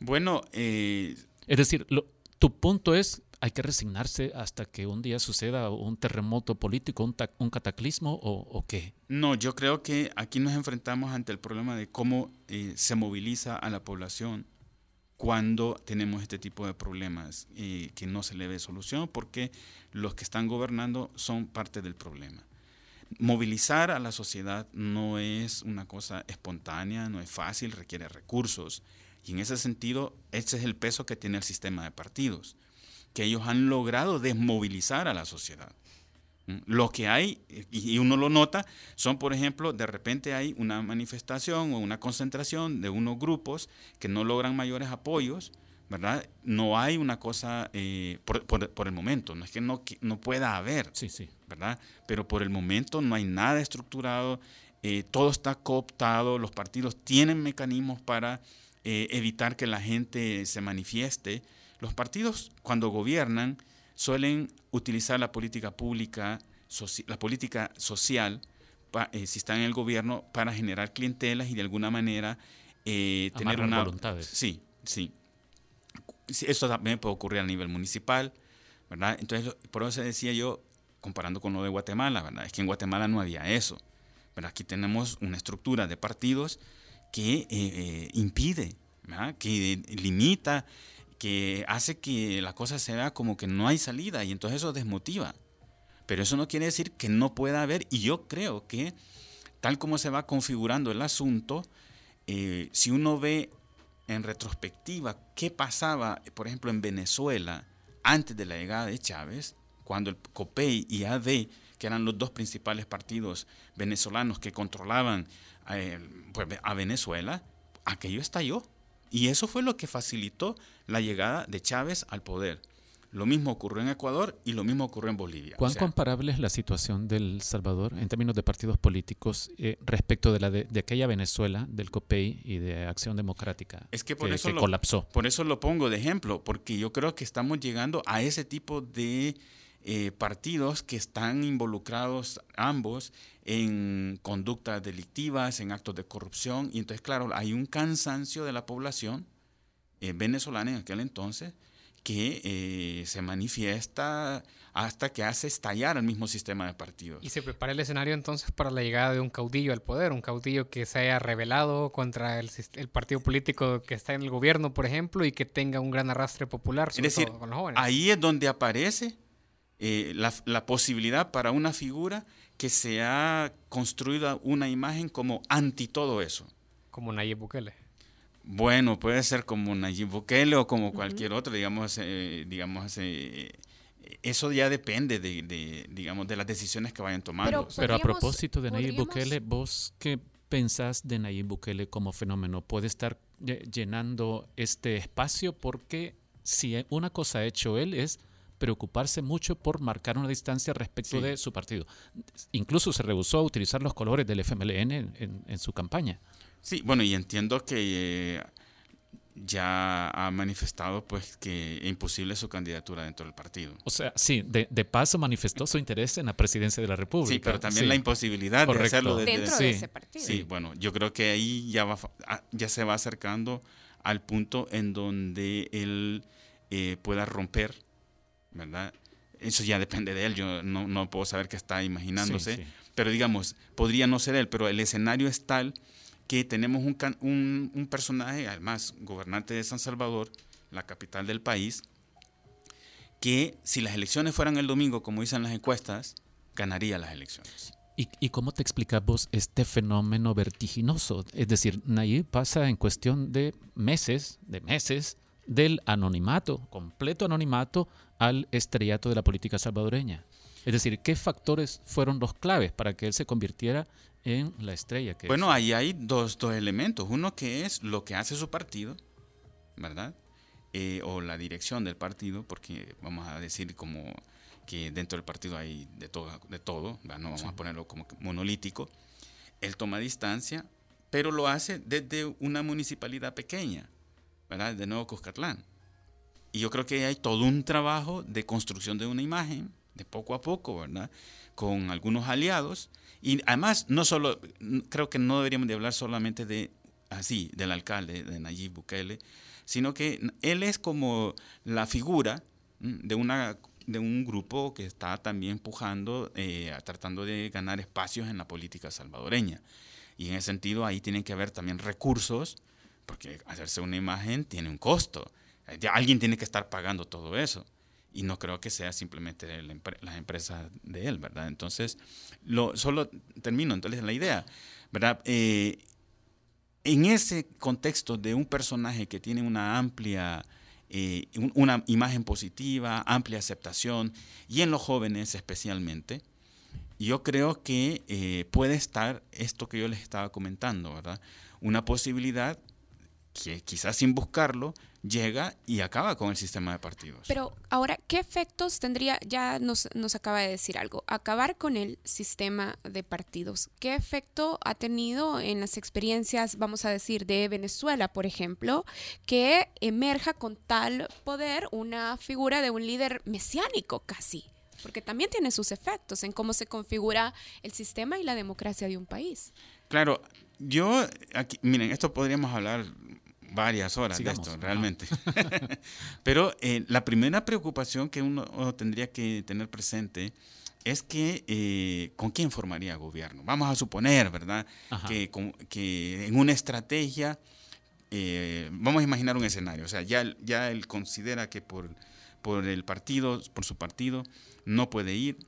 Bueno, eh, Es decir, lo- tu punto es hay que resignarse hasta que un día suceda un terremoto político, un, un cataclismo o, o qué. No, yo creo que aquí nos enfrentamos ante el problema de cómo eh, se moviliza a la población cuando tenemos este tipo de problemas y que no se le ve solución porque los que están gobernando son parte del problema. Movilizar a la sociedad no es una cosa espontánea, no es fácil, requiere recursos. Y en ese sentido, ese es el peso que tiene el sistema de partidos, que ellos han logrado desmovilizar a la sociedad. ¿Mm? Lo que hay, y y uno lo nota, son, por ejemplo, de repente hay una manifestación o una concentración de unos grupos que no logran mayores apoyos, ¿verdad? No hay una cosa eh, por, por- por el momento, no es que no, que no pueda haber, Sí, sí. ¿verdad? Pero por el momento no hay nada estructurado, eh, todo está cooptado, los partidos tienen mecanismos para eh, evitar que la gente se manifieste. Los partidos cuando gobiernan suelen utilizar la política pública, la política social, pa- eh, si están en el gobierno, para generar clientelas y de alguna manera eh, tener una... voluntades. Sí, sí. Eso también puede ocurrir a nivel municipal, ¿verdad? Entonces, por eso decía yo, comparando con lo de Guatemala, ¿verdad? Es que en Guatemala no había eso. Pero aquí tenemos una estructura de partidos que eh, eh, impide, ¿verdad? que limita, que hace que la cosa se vea como que no hay salida y entonces eso desmotiva. Pero eso no quiere decir que no pueda haber, y yo creo que tal como se va configurando el asunto, eh, si uno ve en retrospectiva qué pasaba, por ejemplo, en Venezuela antes de la llegada de Chávez, cuando el COPEI y AD, que eran los dos principales partidos venezolanos que controlaban eh, pues, a Venezuela, aquello estalló. Y eso fue lo que facilitó la llegada de Chávez al poder. Lo mismo ocurrió en Ecuador y lo mismo ocurrió en Bolivia. O ¿Cuán sea, comparable es la situación del Salvador en términos de partidos políticos eh, respecto de la de, de aquella Venezuela, del COPEI y de Acción Democrática Es que por que, eso que lo, colapsó? Por eso lo pongo de ejemplo, porque yo creo que estamos llegando a ese tipo de eh, partidos que están involucrados ambos en conductas delictivas, en actos de corrupción, y entonces, claro, hay un cansancio de la población eh, venezolana en aquel entonces que eh, se manifiesta hasta que hace estallar el mismo sistema de partidos. Y se prepara el escenario entonces para la llegada de un caudillo al poder, un caudillo que se haya rebelado contra el, partido político que está en el gobierno, por ejemplo, y que tenga un gran arrastre popular, Es sobre decir, todo con los jóvenes. ahí es donde aparece eh, la, la posibilidad para una figura que se ha construido una imagen como anti todo eso. Como Nayib Bukele. Bueno, puede ser como Nayib Bukele o como cualquier otro, digamos, eh, digamos eh, eso ya depende de, de, digamos, de las decisiones que vayan tomando. Pero a propósito de Nayib podríamos- Bukele, ¿vos qué pensás de Nayib Bukele como fenómeno? ¿Puede estar lle- llenando este espacio? Porque si una cosa ha hecho él es preocuparse mucho por marcar una distancia respecto Sí. de su partido. Incluso se rehusó a utilizar los colores del FMLN en, en- en su campaña. Sí, bueno, y entiendo que eh, ya ha manifestado pues que es imposible su candidatura dentro del partido. O sea, sí, de, de paso manifestó su interés en la presidencia de la República. Sí, pero también Sí. la imposibilidad de hacerlo desde Dentro Sí, de ese partido. Sí, bueno, yo creo que ahí ya, va, fa- ah, ya se va acercando al punto en donde él eh, pueda romper, ¿verdad? Eso ya depende de él, yo no, no puedo saber qué está imaginándose, Sí, sí. pero digamos, podría no ser él, pero el escenario es tal que tenemos un, un, un personaje, además, gobernante de San Salvador, la capital del país, que si las elecciones fueran el domingo, como dicen las encuestas, ganaría las elecciones. ¿Y, y cómo te explicas vos este fenómeno vertiginoso? Es decir, Nayib pasa en cuestión de meses, de meses, del anonimato, completo anonimato, al estrellato de la política salvadoreña. Es decir, ¿qué factores fueron los claves para que él se convirtiera en la estrella? Que Bueno, es? ahí hay dos, dos elementos. Uno que es lo que hace su partido, ¿verdad? Eh, o la dirección del partido, porque vamos a decir como que dentro del partido hay de todo, de todo ¿verdad? no vamos a ponerlo como monolítico. Él toma distancia, pero lo hace desde una municipalidad pequeña, ¿verdad? De Nuevo Cuscatlán. Y yo creo que hay todo un trabajo de construcción de una imagen, de poco a poco, ¿verdad? Con algunos aliados. Y además, no solo, creo que no deberíamos de hablar solamente de, así, del alcalde, de Nayib Bukele, sino que él es como la figura de, una, de un grupo que está también pujando, eh, tratando de ganar espacios en la política salvadoreña. Y en ese sentido, ahí tienen que haber también recursos, porque hacerse una imagen tiene un costo. Alguien tiene que estar pagando todo eso. Y no creo que sea simplemente la las empresas de él, ¿verdad? Entonces, lo, solo termino entonces la idea, ¿verdad? Eh, en ese contexto de un personaje que tiene una amplia, eh, un- una imagen positiva, amplia aceptación, y en los jóvenes especialmente, yo creo que eh, puede estar esto que yo les estaba comentando, ¿verdad? Una posibilidad que quizás sin buscarlo llega y acaba con el sistema de partidos. Pero ahora, ¿qué efectos tendría? Ya nos, nos acaba de decir algo. Acabar con el sistema de partidos. ¿Qué efecto ha tenido en las experiencias, vamos a decir, de Venezuela, por ejemplo, que emerja con tal poder una figura de un líder mesiánico casi? Porque también tiene sus efectos en cómo se configura el sistema y la democracia de un país. Claro, yo, aquí, miren, esto podríamos hablar varias horas Sigamos. de esto, realmente. Pero eh, la primera preocupación que uno tendría que tener presente es que eh, con quién formaría gobierno. Vamos a suponer, ¿verdad? Que, con- que en una estrategia, eh, vamos a imaginar un escenario, o sea, ya, él- ya él considera que por, por el partido, por su partido, no puede ir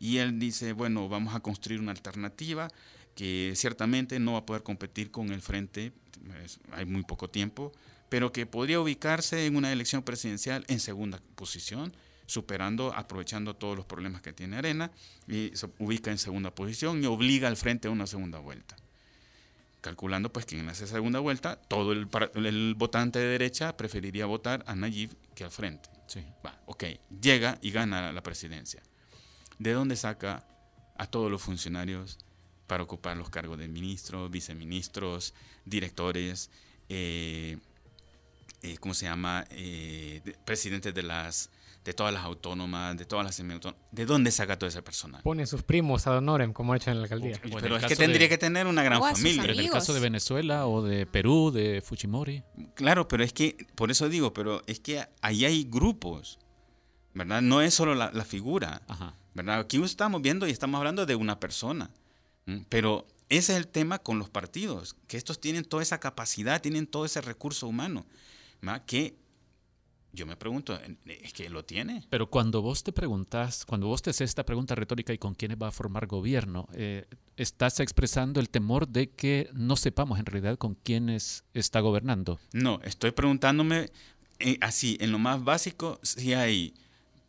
y él dice, bueno, vamos a construir una alternativa que ciertamente no va a poder competir con el frente, es- hay muy poco tiempo, pero que podría ubicarse en una elección presidencial en segunda posición, superando, aprovechando todos los problemas que tiene Arena, y se ubica en segunda posición y obliga al frente a una segunda vuelta. Calculando pues que en esa segunda vuelta todo el, el votante de derecha preferiría votar a Nayib que al frente. Sí. Va, ok, llega y gana la presidencia. ¿De dónde saca a todos los funcionarios para ocupar los cargos de ministros, viceministros, directores, eh, eh, ¿cómo se llama? Eh, de- presidentes de las de todas las autónomas, de todas las semiautónomas. ¿De dónde saca todo ese personal? Pone sus primos ad honorem, como ha hecho en la alcaldía. O Pero es que de- tendría que tener una gran familia. Pero en el caso de Venezuela o de Perú, de Fujimori. Claro, pero es que, por eso digo, pero es que ahí hay grupos, ¿verdad? No es solo la, la figura, Ajá. ¿verdad? Aquí estamos viendo y estamos hablando de una persona. Pero ese es el tema con los partidos, que estos tienen toda esa capacidad, tienen todo ese recurso humano. Que yo me pregunto, ¿es que lo tiene? Pero cuando vos te preguntas, cuando vos te haces esta pregunta retórica y con quiénes va a formar gobierno, eh, estás expresando el temor de que no sepamos en realidad con quiénes está gobernando. No, estoy preguntándome eh, así, en lo más básico, si hay,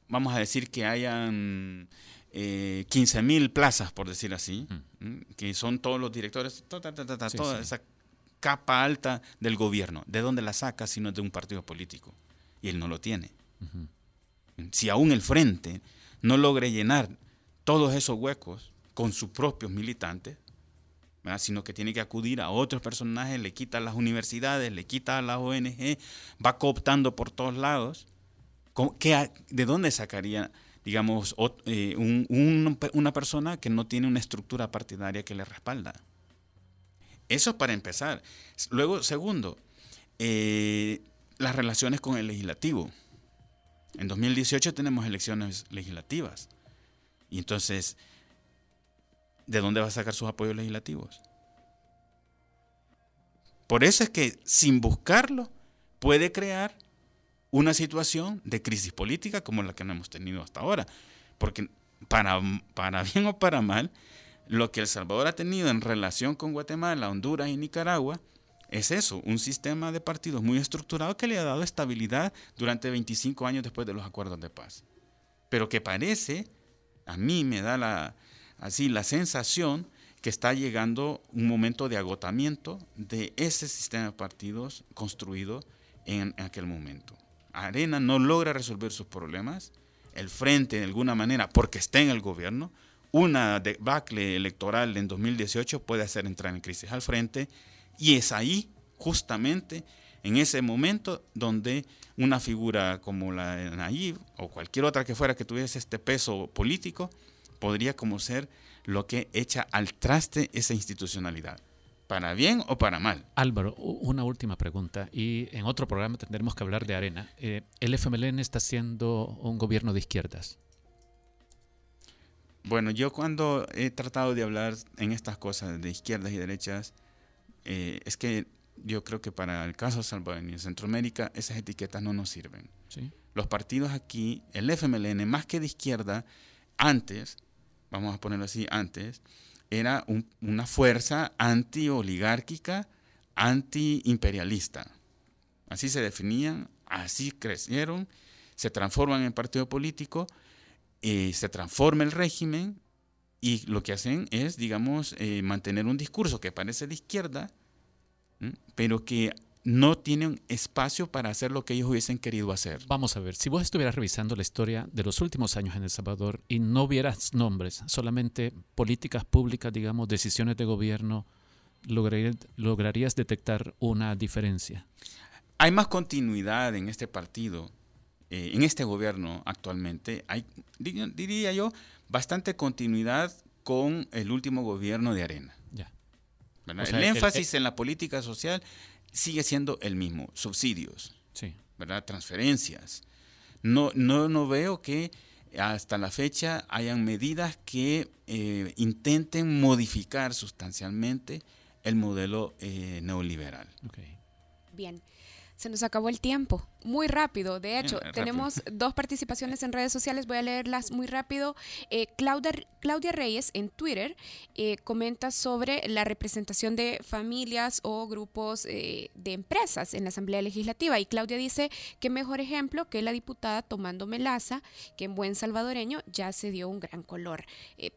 vamos a decir que hayan eh, 15 mil plazas, por decir así, ¿m? que son todos los directores, ta, ta, ta, ta, ta, Sí, toda sí. esa capa alta del gobierno. ¿De dónde la saca si no es de un partido político? Y él no lo tiene. Si aún el frente no logre llenar todos esos huecos con sus propios militantes, ¿verdad? sino que tiene que acudir a otros personajes, le quita a las universidades, le quita a las ONG, va cooptando por todos lados. ¿Cómo- qué ha- ¿De dónde sacaría, digamos, eh, un- un- una persona que no tiene una estructura partidaria que le respalda? Eso para empezar. Luego, segundo, eh, las relaciones con el legislativo. En 2018 tenemos elecciones legislativas. Y entonces, ¿de dónde va a sacar sus apoyos legislativos? Por eso es que sin buscarlo puede crear una situación de crisis política como la que no hemos tenido hasta ahora. Porque para, para bien o para mal, lo que El Salvador ha tenido en relación con Guatemala, Honduras y Nicaragua es eso, un sistema de partidos muy estructurado que le ha dado estabilidad durante 25 años después de los acuerdos de paz. Pero que parece, a mí me da la, así la sensación que está llegando un momento de agotamiento de ese sistema de partidos construido en aquel momento. Arena no logra resolver sus problemas, el frente de alguna manera, porque está en el gobierno, una debacle electoral en 2018 puede hacer entrar en crisis al frente y es ahí justamente en ese momento donde una figura como la de Nayib o cualquier otra que fuera que tuviese este peso político podría como ser lo que echa al traste esa institucionalidad. ¿Para bien o para mal? Álvaro, una última pregunta. Y en otro programa tendremos que hablar de Arena. Eh, ¿El FMLN está siendo un gobierno de izquierdas? Bueno, yo cuando he tratado de hablar en estas cosas de izquierdas y derechas, eh, es que yo creo que para el caso salvadoreño y Centroamérica esas etiquetas no nos sirven. Los partidos aquí, el FMLN, más que de izquierda, antes, vamos a ponerlo así, antes, era una fuerza anti-oligárquica, anti-imperialista. Así se definían, así crecieron, se transforman en partido político, y se transforma el régimen y lo que hacen es, digamos, eh, mantener un discurso que parece de izquierda, pero que no tienen espacio para hacer lo que ellos hubiesen querido hacer. Vamos a ver, si vos estuvieras revisando la historia de los últimos años en El Salvador y no vieras nombres, solamente políticas públicas, digamos, decisiones de gobierno, lograrías detectar una diferencia. Hay más continuidad en este partido, eh, en este gobierno actualmente. Hay, diría yo, bastante continuidad con el último gobierno de Arena. Ya. el énfasis en la política social sigue siendo el mismo, subsidios, sí. ¿verdad? transferencias. No, no, no veo que hasta la fecha hayan medidas que eh, intenten modificar sustancialmente el modelo eh, neoliberal. Okay. Bien, se nos acabó el tiempo muy rápido. De hecho, tenemos dos participaciones en redes sociales. Voy a leerlas muy rápido. Eh, Claudia, Claudia, Reyes en Twitter eh, comenta sobre la representación de familias o grupos eh, de empresas en la Asamblea Legislativa. Y Claudia dice que mejor ejemplo que la diputada tomando melaza, que en buen salvadoreño ya se dio un gran color.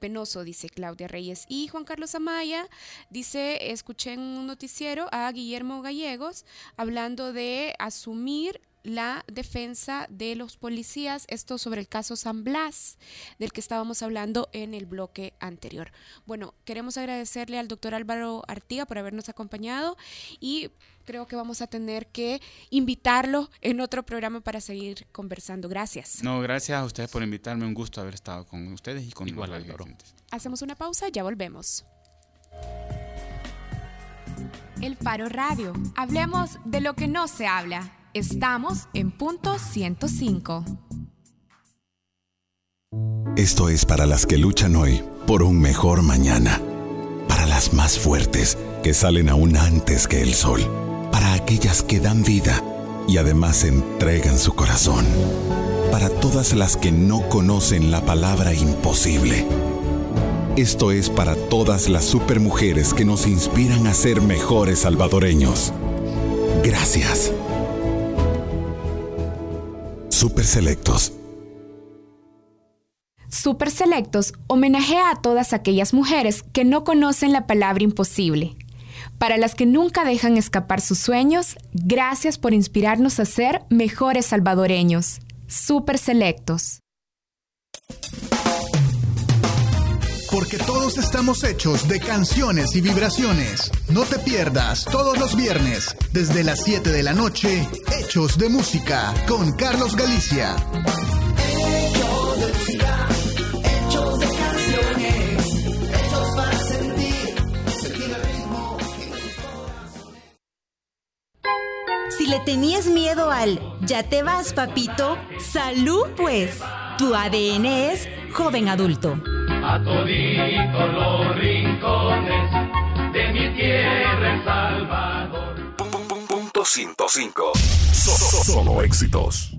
penoso, dice Claudia Reyes. Y Juan Carlos Amaya dice, escuché en un noticiero a Guillermo Gallegos hablando de asumir la defensa de los policías, esto sobre el caso San Blas, del que estábamos hablando en el bloque anterior. Bueno, queremos agradecerle al doctor Álvaro Artiga por habernos acompañado y creo que vamos a tener que invitarlo en otro programa para seguir conversando. Gracias. No, gracias a ustedes por invitarme, un gusto haber estado con ustedes y con Igual, los Hacemos una pausa, ya volvemos. El Faro Radio. Hablemos de lo que no se habla. Estamos en punto 105. Esto es para las que luchan hoy por un mejor mañana. Para las más fuertes que salen aún antes que el sol. Para aquellas que dan vida y además entregan su corazón. Para todas las que no conocen la palabra imposible. Esto es para todas las supermujeres que nos inspiran a ser mejores salvadoreños. Gracias. Super Selectos. Super Selectos homenajea a todas aquellas mujeres que no conocen la palabra imposible. Para las que nunca dejan escapar sus sueños, gracias por inspirarnos a ser mejores salvadoreños. Super Selectos. Porque todos estamos hechos de canciones y vibraciones. No te pierdas todos los viernes, desde las 7 de la noche, Hechos de Música, con Carlos Galicia. Hechos de música, hechos de canciones, hechos para sentir, sentir el ritmo Si le tenías miedo al ya te vas, papito, salud pues. Tu ADN es joven adulto a toditos los rincones de mi tierra El Salvador. 105. Solo éxitos.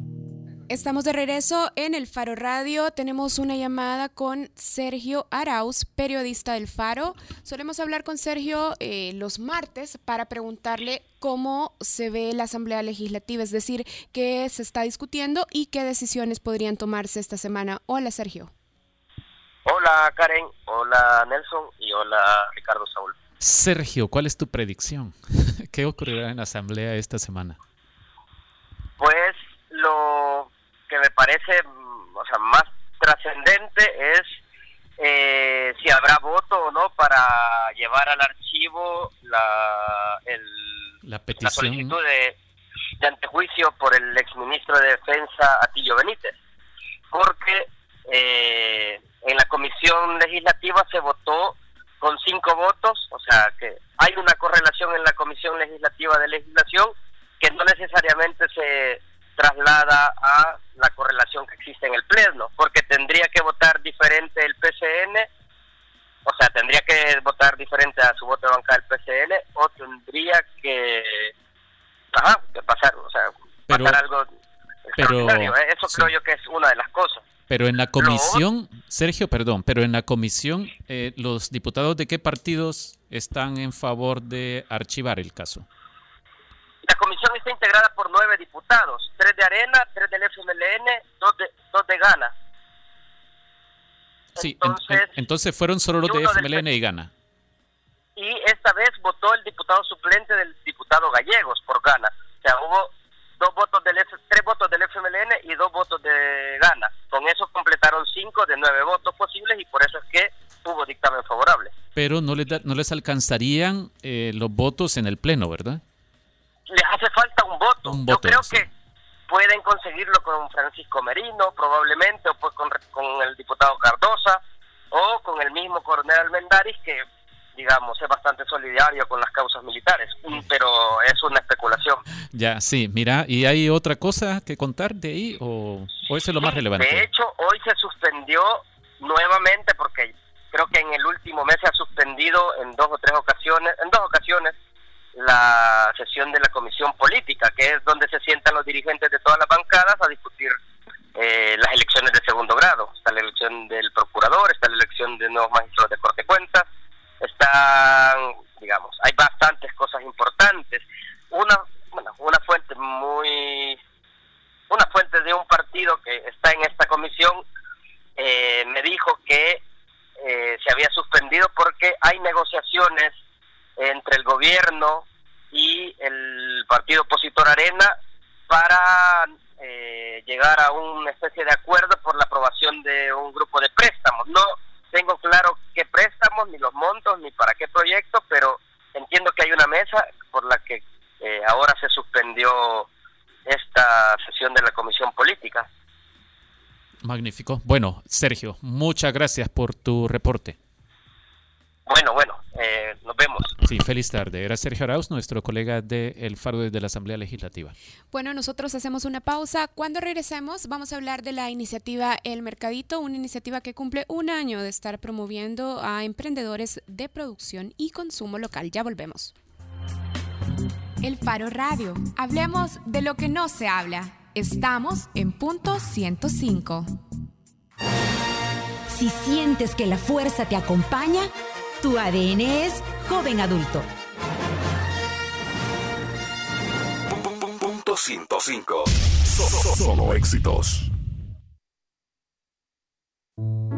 Estamos de regreso en el Faro Radio. Tenemos una llamada con Sergio Arauz, periodista del Faro. Solemos hablar con Sergio eh, los martes para preguntarle cómo se ve la Asamblea Legislativa, es decir, qué se está discutiendo y qué decisiones podrían tomarse esta semana. Hola, Sergio. Hola, Karen. Hola, Nelson. Y hola, Ricardo Saúl. Sergio, ¿cuál es tu predicción? ¿Qué ocurrirá en la Asamblea esta semana? Pues lo que me parece mm, o sea, más trascendente es eh, si habrá voto o no para llevar al archivo la, la, petición. solicitud de, antejuicio por el exministro de Defensa Atilio Benítez. Porque eh, en la comisión legislativa se votó con cinco votos, o sea que hay una correlación en la comisión legislativa de legislación que no necesariamente se traslada a la correlación que existe en el Pleno, porque tendría que votar diferente el PCN, o sea, tendría que votar diferente a su voto de banca del PCN, o tendría que, ajá, que pasar, o sea, pasar algo extraordinario. ¿eh? Eso creo yo que es una de las cosas. Pero en la comisión, Sergio, perdón, pero en la comisión, eh, ¿los diputados de qué partidos están en favor de archivar el caso? La comisión está integrada por nueve diputados, tres de Arena, tres del FMLN, dos de, dos de Gana. Sí, entonces, entonces fueron solo los de FMLN y Gana. Y esta vez votó el diputado suplente del diputado Gallegos por Gana. O sea, hubo dos votos del tres votos del FMLN y dos votos de Gana. Con eso completaron cinco de nueve votos posibles y por eso es que hubo dictamen favorable. Pero no les, no les alcanzarían eh, los votos en el Pleno, ¿verdad? Les hace falta un voto. Yo creo que pueden conseguirlo con Francisco Merino, probablemente, o pues con, con el diputado Cardosa, o con el mismo coronel Almendaris, que digamos, es bastante solidario con las causas militares, pero es una especulación. Ya, sí, mira, ¿y hay otra cosa que contar de ahí o, eso es lo más relevante? De hecho, hoy se suspendió nuevamente porque creo que en el último mes se ha suspendido en dos o tres ocasiones, en dos ocasiones, la sesión de la comisión política, que es donde se sientan los dirigentes de todas las bancadas a discutir eh, las elecciones de segundo grado. Está la elección del procurador, está la elección de nuevos magistrados de corte cuentas, están, digamos, hay bastantes cosas importantes. Una, bueno, una fuente muy, una fuente de un partido que está en esta comisión eh, me dijo que eh, se había suspendido porque hay negociaciones entre el gobierno y el partido opositor Arena para eh, llegar a una especie de acuerdo por la aprobación de un grupo de préstamos. No tengo claro qué préstamos, ni los montos, ni para qué proyecto, pero entiendo que hay una mesa por la que eh, ahora se suspendió esta sesión de la Comisión Política. Magnífico. Bueno, Sergio, muchas gracias por tu reporte. Bueno, bueno, eh, nos vemos. Sí, feliz tarde. Era Sergio Arauz, nuestro colega de El Faro desde la Asamblea Legislativa. Bueno, nosotros hacemos una pausa. Cuando regresemos vamos a hablar de la iniciativa El Mercadito, una iniciativa que cumple un año de estar promoviendo a emprendedores de producción y consumo local. Ya volvemos. El Faro Radio. Hablemos de lo que no se habla. Estamos en punto 105. Si sientes que la fuerza te acompaña, tu ADN es joven adulto. Punto 105. Solo éxitos.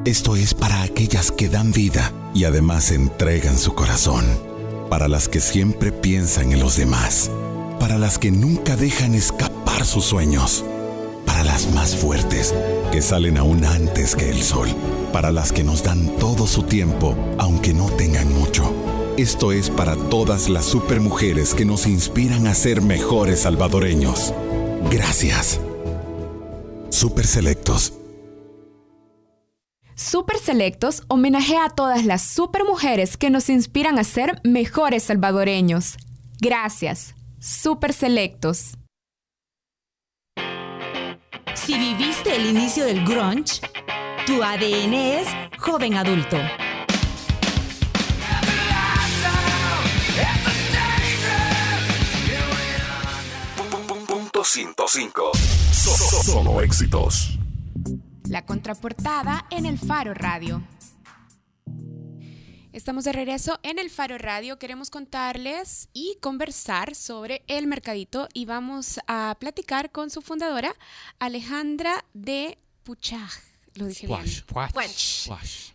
Esto es para aquellas que dan vida y además entregan su corazón. Para las que siempre piensan en los demás. Para las que nunca dejan escapar sus sueños para las más fuertes, que salen aún antes que el sol, para las que nos dan todo su tiempo, aunque no tengan mucho. Esto es para todas las supermujeres que nos inspiran a ser mejores salvadoreños. Gracias. Super Selectos. Super Selectos homenajea a todas las supermujeres que nos inspiran a ser mejores salvadoreños. Gracias. Super Selectos. Si viviste el inicio del grunge, tu ADN es joven adulto. 105. solo éxitos. La contraportada en el Faro Radio. Estamos de regreso en el Faro Radio. Queremos contarles y conversar sobre el mercadito y vamos a platicar con su fundadora, Alejandra de Puchaj. Lo dije bien.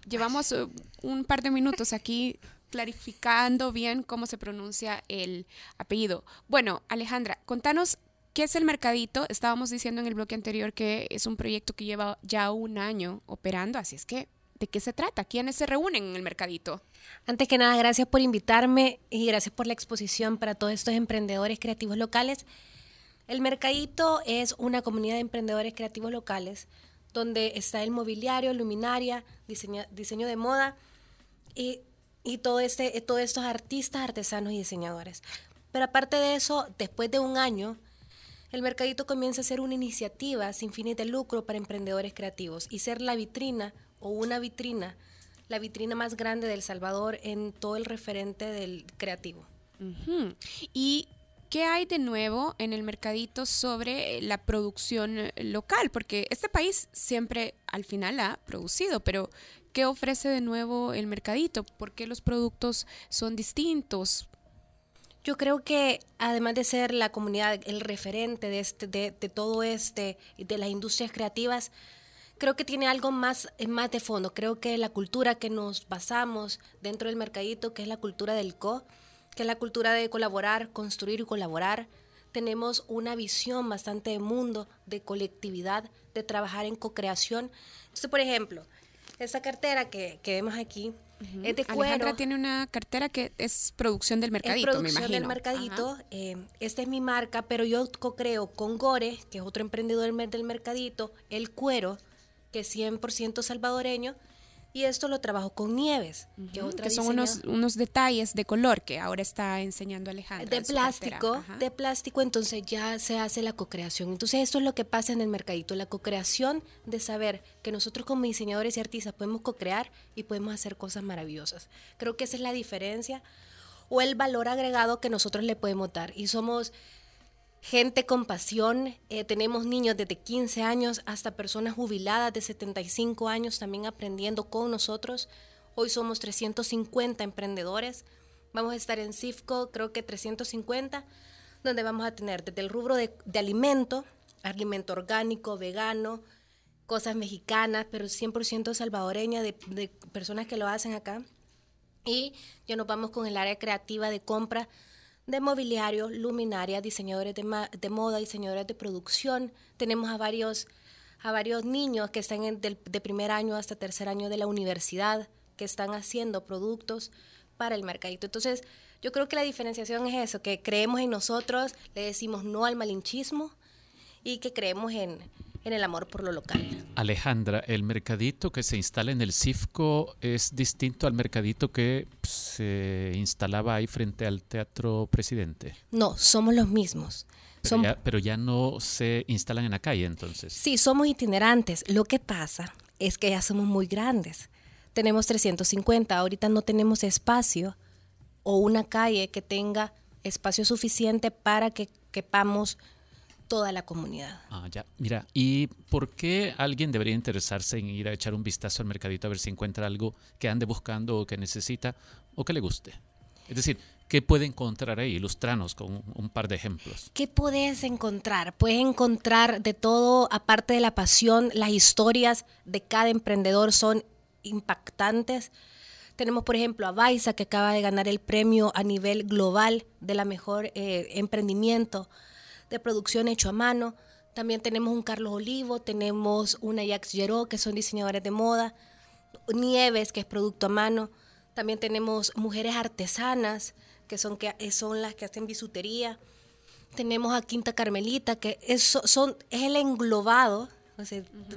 Llevamos uh, un par de minutos aquí clarificando bien cómo se pronuncia el apellido. Bueno, Alejandra, contanos qué es el mercadito. Estábamos diciendo en el bloque anterior que es un proyecto que lleva ya un año operando, así es que ¿De qué se trata? ¿Quiénes se reúnen en el mercadito? Antes que nada, gracias por invitarme y gracias por la exposición para todos estos emprendedores creativos locales. El mercadito es una comunidad de emprendedores creativos locales donde está el mobiliario, luminaria, diseño, diseño de moda y, y todo este, todos estos artistas, artesanos y diseñadores. Pero aparte de eso, después de un año, el mercadito comienza a ser una iniciativa sin fines de lucro para emprendedores creativos y ser la vitrina o una vitrina, la vitrina más grande del Salvador en todo el referente del creativo. ¿Y qué hay de nuevo en el mercadito sobre la producción local? Porque este país siempre al final ha producido, pero ¿qué ofrece de nuevo el mercadito? ¿Por qué los productos son distintos? Yo creo que además de ser la comunidad, el referente de, este, de, de todo este, de las industrias creativas, creo que tiene algo más, eh, más de fondo. Creo que la cultura que nos basamos dentro del mercadito, que es la cultura del co, que es la cultura de colaborar, construir y colaborar. Tenemos una visión bastante de mundo, de colectividad, de trabajar en co-creación. Entonces, por ejemplo, esta cartera que, que vemos aquí es de cuero. Alejandra tiene una cartera que es producción del mercadito, es producción del mercadito. Eh, esta es mi marca, pero yo co-creo con Gore, que es otro emprendedor del mercadito, el cuero que es 100% salvadoreño, y esto lo trabajo con Nieves, que, son unos, unos detalles de color que ahora está enseñando Alejandra. De plástico, de plástico, entonces ya se hace la co-creación. Entonces esto es lo que pasa en el mercadito, la co-creación de saber que nosotros como diseñadores y artistas podemos co-crear y podemos hacer cosas maravillosas. Creo que esa es la diferencia o el valor agregado que nosotros le podemos dar. Y somos gente con pasión. Eh, tenemos niños desde 15 años hasta personas jubiladas de 75 años también aprendiendo con nosotros. Hoy somos 350 emprendedores. Vamos a estar en CIFCO, creo que 350, donde vamos a tener desde el rubro de, alimento, alimento orgánico, vegano, cosas mexicanas, pero 100% salvadoreña, de, de personas que lo hacen acá. Y ya nos vamos con el área creativa de compra de mobiliario, luminaria, diseñadores de, moda, diseñadores de producción. Tenemos a varios, a varios niños que están en de primer año hasta tercer año de la universidad, que están haciendo productos para el mercadito. Entonces, yo creo que la diferenciación es eso, que creemos en nosotros, le decimos no al malinchismo y que creemos en, en el amor por lo local. Alejandra, el mercadito que se instala en el CIFCO es distinto al mercadito que se instalaba ahí frente al Teatro Presidente. No, somos los mismos. Pero, ya, pero ya no se instalan en la calle entonces. Sí, somos itinerantes. Lo que pasa es que ya somos muy grandes. Tenemos 350, ahorita no tenemos espacio o una calle que tenga espacio suficiente para que quepamos toda la comunidad. Ah, ya. Mira, ¿y por qué alguien debería interesarse en ir a echar un vistazo al mercadito a ver si encuentra algo que ande buscando o que necesita o que le guste? Es decir, ¿qué puede encontrar ahí? Ilustranos con un par de ejemplos. ¿Qué puedes encontrar? Puedes encontrar de todo, aparte de la pasión, las historias de cada emprendedor son impactantes. Tenemos, por ejemplo, a Baiza, que acaba de ganar el premio a nivel global de la mejor eh, emprendimiento de producción hecho a mano. También tenemos un Carlos Olivo, tenemos una Jax Geró, que son diseñadores de moda, Nieves, que es producto a mano. También tenemos mujeres artesanas, que son, que son las que hacen bisutería. Tenemos a Quinta Carmelita, que es, son, es el englobado,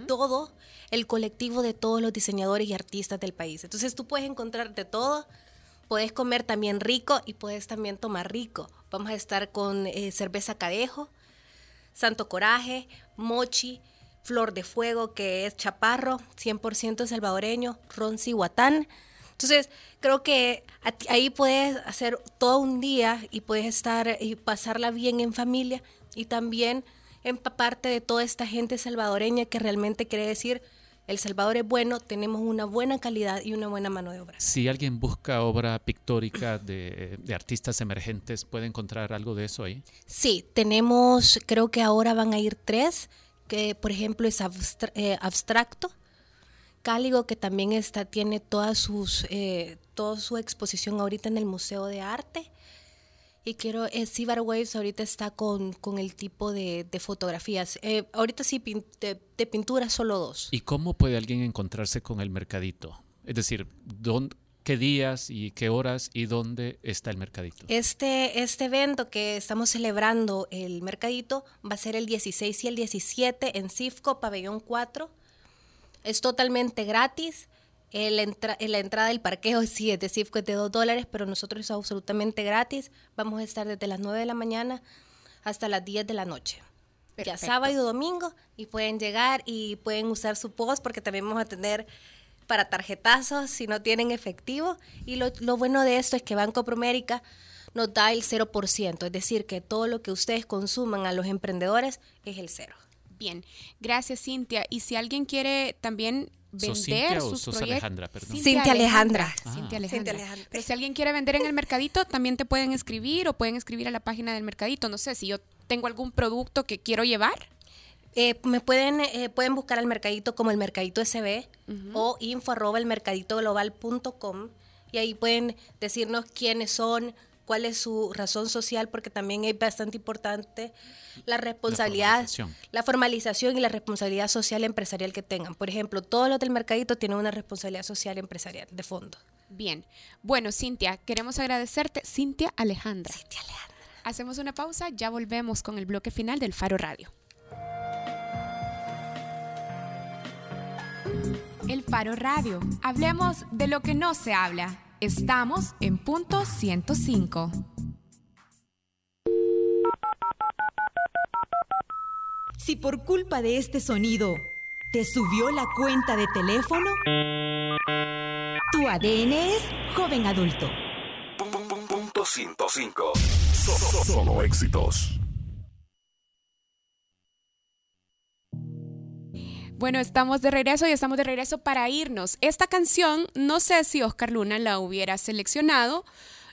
todo, el colectivo de todos los diseñadores y artistas del país. Entonces tú puedes encontrar de todo, puedes comer también rico y puedes también tomar rico. Vamos a estar con eh, cerveza cadejo, santo coraje, mochi, flor de fuego, que es chaparro, 100% salvadoreño, ron cihuatán. Entonces, creo que ahí puedes hacer todo un día y puedes estar y pasarla bien en familia y también empaparte de toda esta gente salvadoreña que realmente quiere decir el Salvador es bueno, tenemos una buena calidad y una buena mano de obra. Si alguien busca obra pictórica de, artistas emergentes, ¿puede encontrar algo de eso ahí? Sí, tenemos, creo que ahora van a ir tres, que por ejemplo es eh, abstracto, Cáligo, que también está, tiene todas sus, eh, toda su exposición ahorita en el Museo de Arte. Y quiero, eh, Waves ahorita está con, con el tipo de, de fotografías. Eh, ahorita sí, de, de, pintura solo dos. ¿Y cómo puede alguien encontrarse con el mercadito? Es decir, ¿dónde, ¿qué días y qué horas y dónde está el mercadito? Este, este evento que estamos celebrando, el mercadito, va a ser el 16 y el 17 en CIFCO, pabellón 4 es totalmente gratis. La, entrada del parqueo sí es de CIFCO es de 2 dólares, pero nosotros es absolutamente gratis. Vamos a estar desde las 9 de la mañana hasta las 10 de la noche. Ya sábado y domingo y pueden llegar y pueden usar su post porque también vamos a tener para tarjetazos si no tienen efectivo. Y lo, lo bueno de esto es que Banco Promérica nos da el 0%, es decir, que todo lo que ustedes consuman a los emprendedores es el cero. Bien, gracias Cintia. Y si alguien quiere también vender sus proyectos. Alejandra, perdón. Cintia, Alejandra. Cintia Alejandra. Pero si alguien quiere vender en el mercadito, también te pueden escribir o pueden escribir a la página del mercadito. No sé, si yo tengo algún producto que quiero llevar. Eh, me pueden, eh, pueden buscar al mercadito como el mercadito SB o info arroba el mercadito global.com y ahí pueden decirnos quiénes son, cuál es su razón social, porque también es bastante importante la responsabilidad, la formalización. y la responsabilidad social empresarial que tengan. Por ejemplo, todos los del mercadito tienen una responsabilidad social empresarial de fondo. Bien. Bueno, Cintia, queremos agradecerte. Cintia Alejandra. Cintia Alejandra. Hacemos una pausa, ya volvemos con el bloque final del Faro Radio. El Faro Radio. Hablemos de lo que no se habla. Estamos en punto 105. Si por culpa de este sonido te subió la cuenta de teléfono, tu ADN es joven adulto. Punto 105. Solo éxitos. Bueno, estamos de regreso y estamos de regreso para irnos. Esta canción, no sé si Oscar Luna la hubiera seleccionado.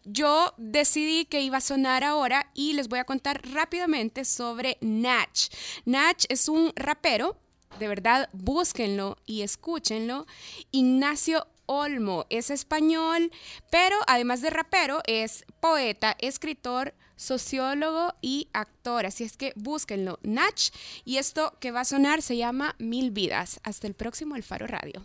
Yo decidí que iba a sonar ahora y les voy a contar rápidamente sobre Natch. Natch es un rapero, de verdad búsquenlo y escúchenlo. Ignacio Olmo es español, pero además de rapero es poeta, escritor, sociólogo y actor. Así es que búsquenlo, Nach. Y esto que va a sonar se llama Mil Vidas. Hasta el próximo El Faro Radio.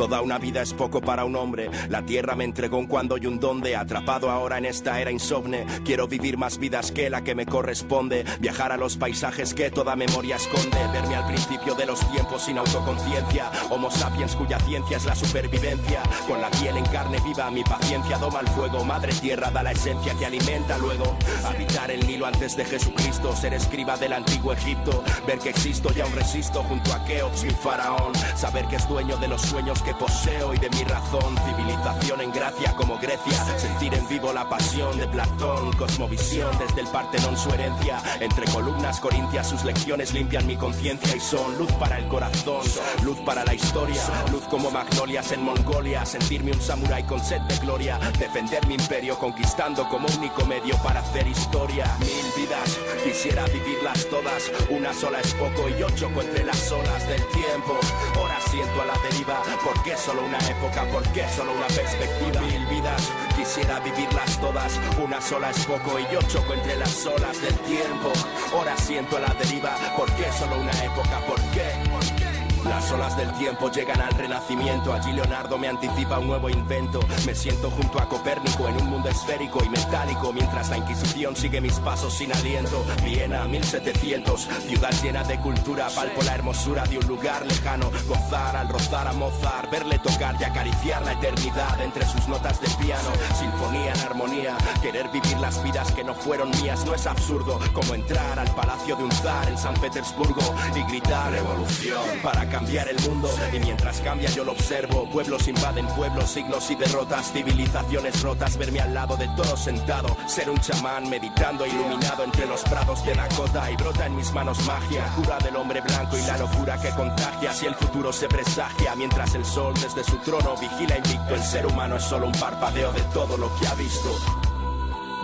Toda una vida es poco para un hombre. La tierra me entregó un cuando y un donde. Atrapado ahora en esta era insomne. Quiero vivir más vidas que la que me corresponde. Viajar a los paisajes que toda memoria esconde. Verme al principio de los tiempos sin autoconciencia. Homo sapiens cuya ciencia es la supervivencia. Con la piel en carne viva, mi paciencia doma el fuego. Madre tierra da la esencia que alimenta luego. Habitar el Nilo antes de Jesucristo. Ser escriba del antiguo Egipto. Ver que existo y aún resisto junto a Keops, mi faraón. Saber que es dueño de los sueños que poseo y de mi razón. Civilización en gracia como Grecia. Sentir en vivo la pasión de Platón. Cosmovisión desde el Partenón su herencia. Entre columnas corintias sus lecciones limpian mi conciencia y son luz para el corazón. Luz para la historia. Luz como magnolias en Mongolia. Sentirme un samurái con sed de gloria. Defender mi imperio conquistando como único medio para hacer historia. Mil vidas, quisiera vivirlas todas. Una sola es poco y yo choco entre las olas del tiempo. Ahora siento a la deriva. ¿Por qué solo una época? ¿Por qué solo una perspectiva? Mil vidas, quisiera vivirlas todas. Una sola es poco y yo choco entre las olas del tiempo. Ahora siento la deriva. ¿Por qué solo una época? ¿Por qué? Las olas del tiempo llegan al renacimiento. Allí Leonardo me anticipa un nuevo invento. Me siento junto a Copérnico en un mundo esférico y metálico. Mientras la Inquisición sigue mis pasos sin aliento. Viena, 1700. Ciudad llena de cultura. Palpo la hermosura de un lugar lejano. Gozar al rozar a Mozart. Verle tocar y acariciar la eternidad entre sus notas de piano. Sinfonía en armonía. Querer vivir las vidas que no fueron mías no es absurdo. Como entrar al palacio de un zar en San Petersburgo y gritar revolución. Para cambiar el mundo. Y mientras cambia yo lo observo. Pueblos invaden pueblos, signos y derrotas, civilizaciones rotas. Verme al lado de todo sentado. Ser un chamán meditando, iluminado entre los prados de Dakota. Y brota en mis manos magia, cura del hombre blanco y la locura que contagia. Si el futuro se presagia, mientras el sol desde su trono vigila invicto. El ser humano es solo un parpadeo de todo lo que ha visto.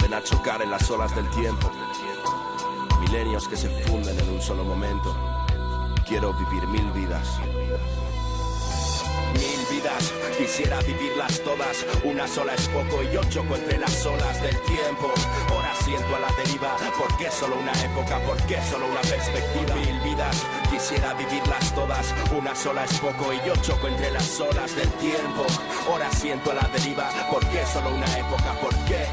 Ven a chocar en las olas del tiempo. Milenios que se funden en un solo momento. Quiero vivir mil vidas. Mil vidas, quisiera vivirlas todas. Una sola es poco y yo choco entre las olas del tiempo. Ahora siento a la deriva. ¿Por qué solo una época? ¿Por qué solo una perspectiva? Mil vidas, quisiera vivirlas todas. Una sola es poco y yo choco entre las olas del tiempo. Ahora siento a la deriva. ¿Por qué solo una época? ¿Por qué?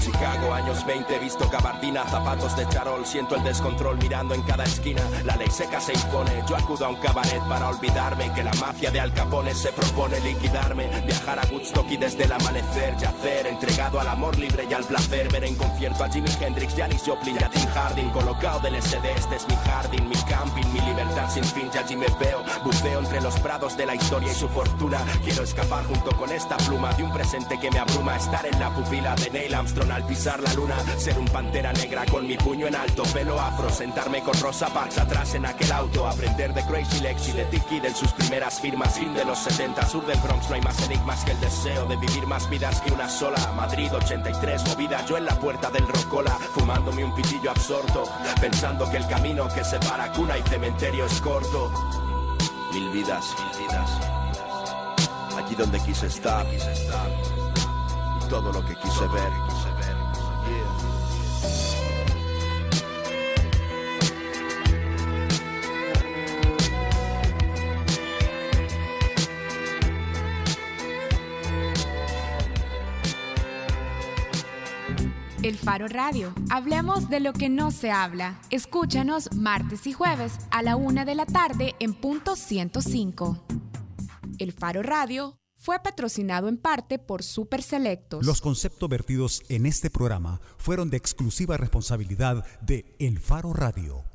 Chicago, años 20, visto gabardina, zapatos de charol, siento el descontrol mirando en cada esquina. La ley seca se impone, yo acudo a un cabaret para olvidarme que la mafia de Al Capone se propone liquidarme. Viajar a Woodstock y desde el amanecer yacer, entregado al amor libre y al placer. Ver en concierto a Jimi Hendrix, Janis Joplin y a Tim Harding, colocado del SD, este es mi jardín, mi camping, mi libertad sin fin, ya allí me veo. Buceo entre los prados de la historia y su fortuna. Quiero escapar junto con esta pluma de un presente que me abruma, estar en la pupila de Neil Armstrong al pisar la luna, ser un pantera negra con mi puño en alto, pelo afro, sentarme con Rosa Parks atrás en aquel auto, aprender de Crazy Legs y de Tiki en sus primeras firmas, fin de los 70, sur del Bronx, no hay más enigmas que el deseo de vivir más vidas que una sola. Madrid 83, movida yo en la puerta del Rocola, fumándome un pitillo absorto, pensando que el camino que separa cuna y cementerio es corto. Mil vidas, mil vidas. Aquí donde quise estar, quise estar. Y todo lo que quise ver. El Faro Radio. Hablemos de lo que no se habla. Escúchanos martes y jueves a la una de la tarde en punto 105. El Faro Radio fue patrocinado en parte por Super Selectos. Los conceptos vertidos en este programa fueron de exclusiva responsabilidad de El Faro Radio.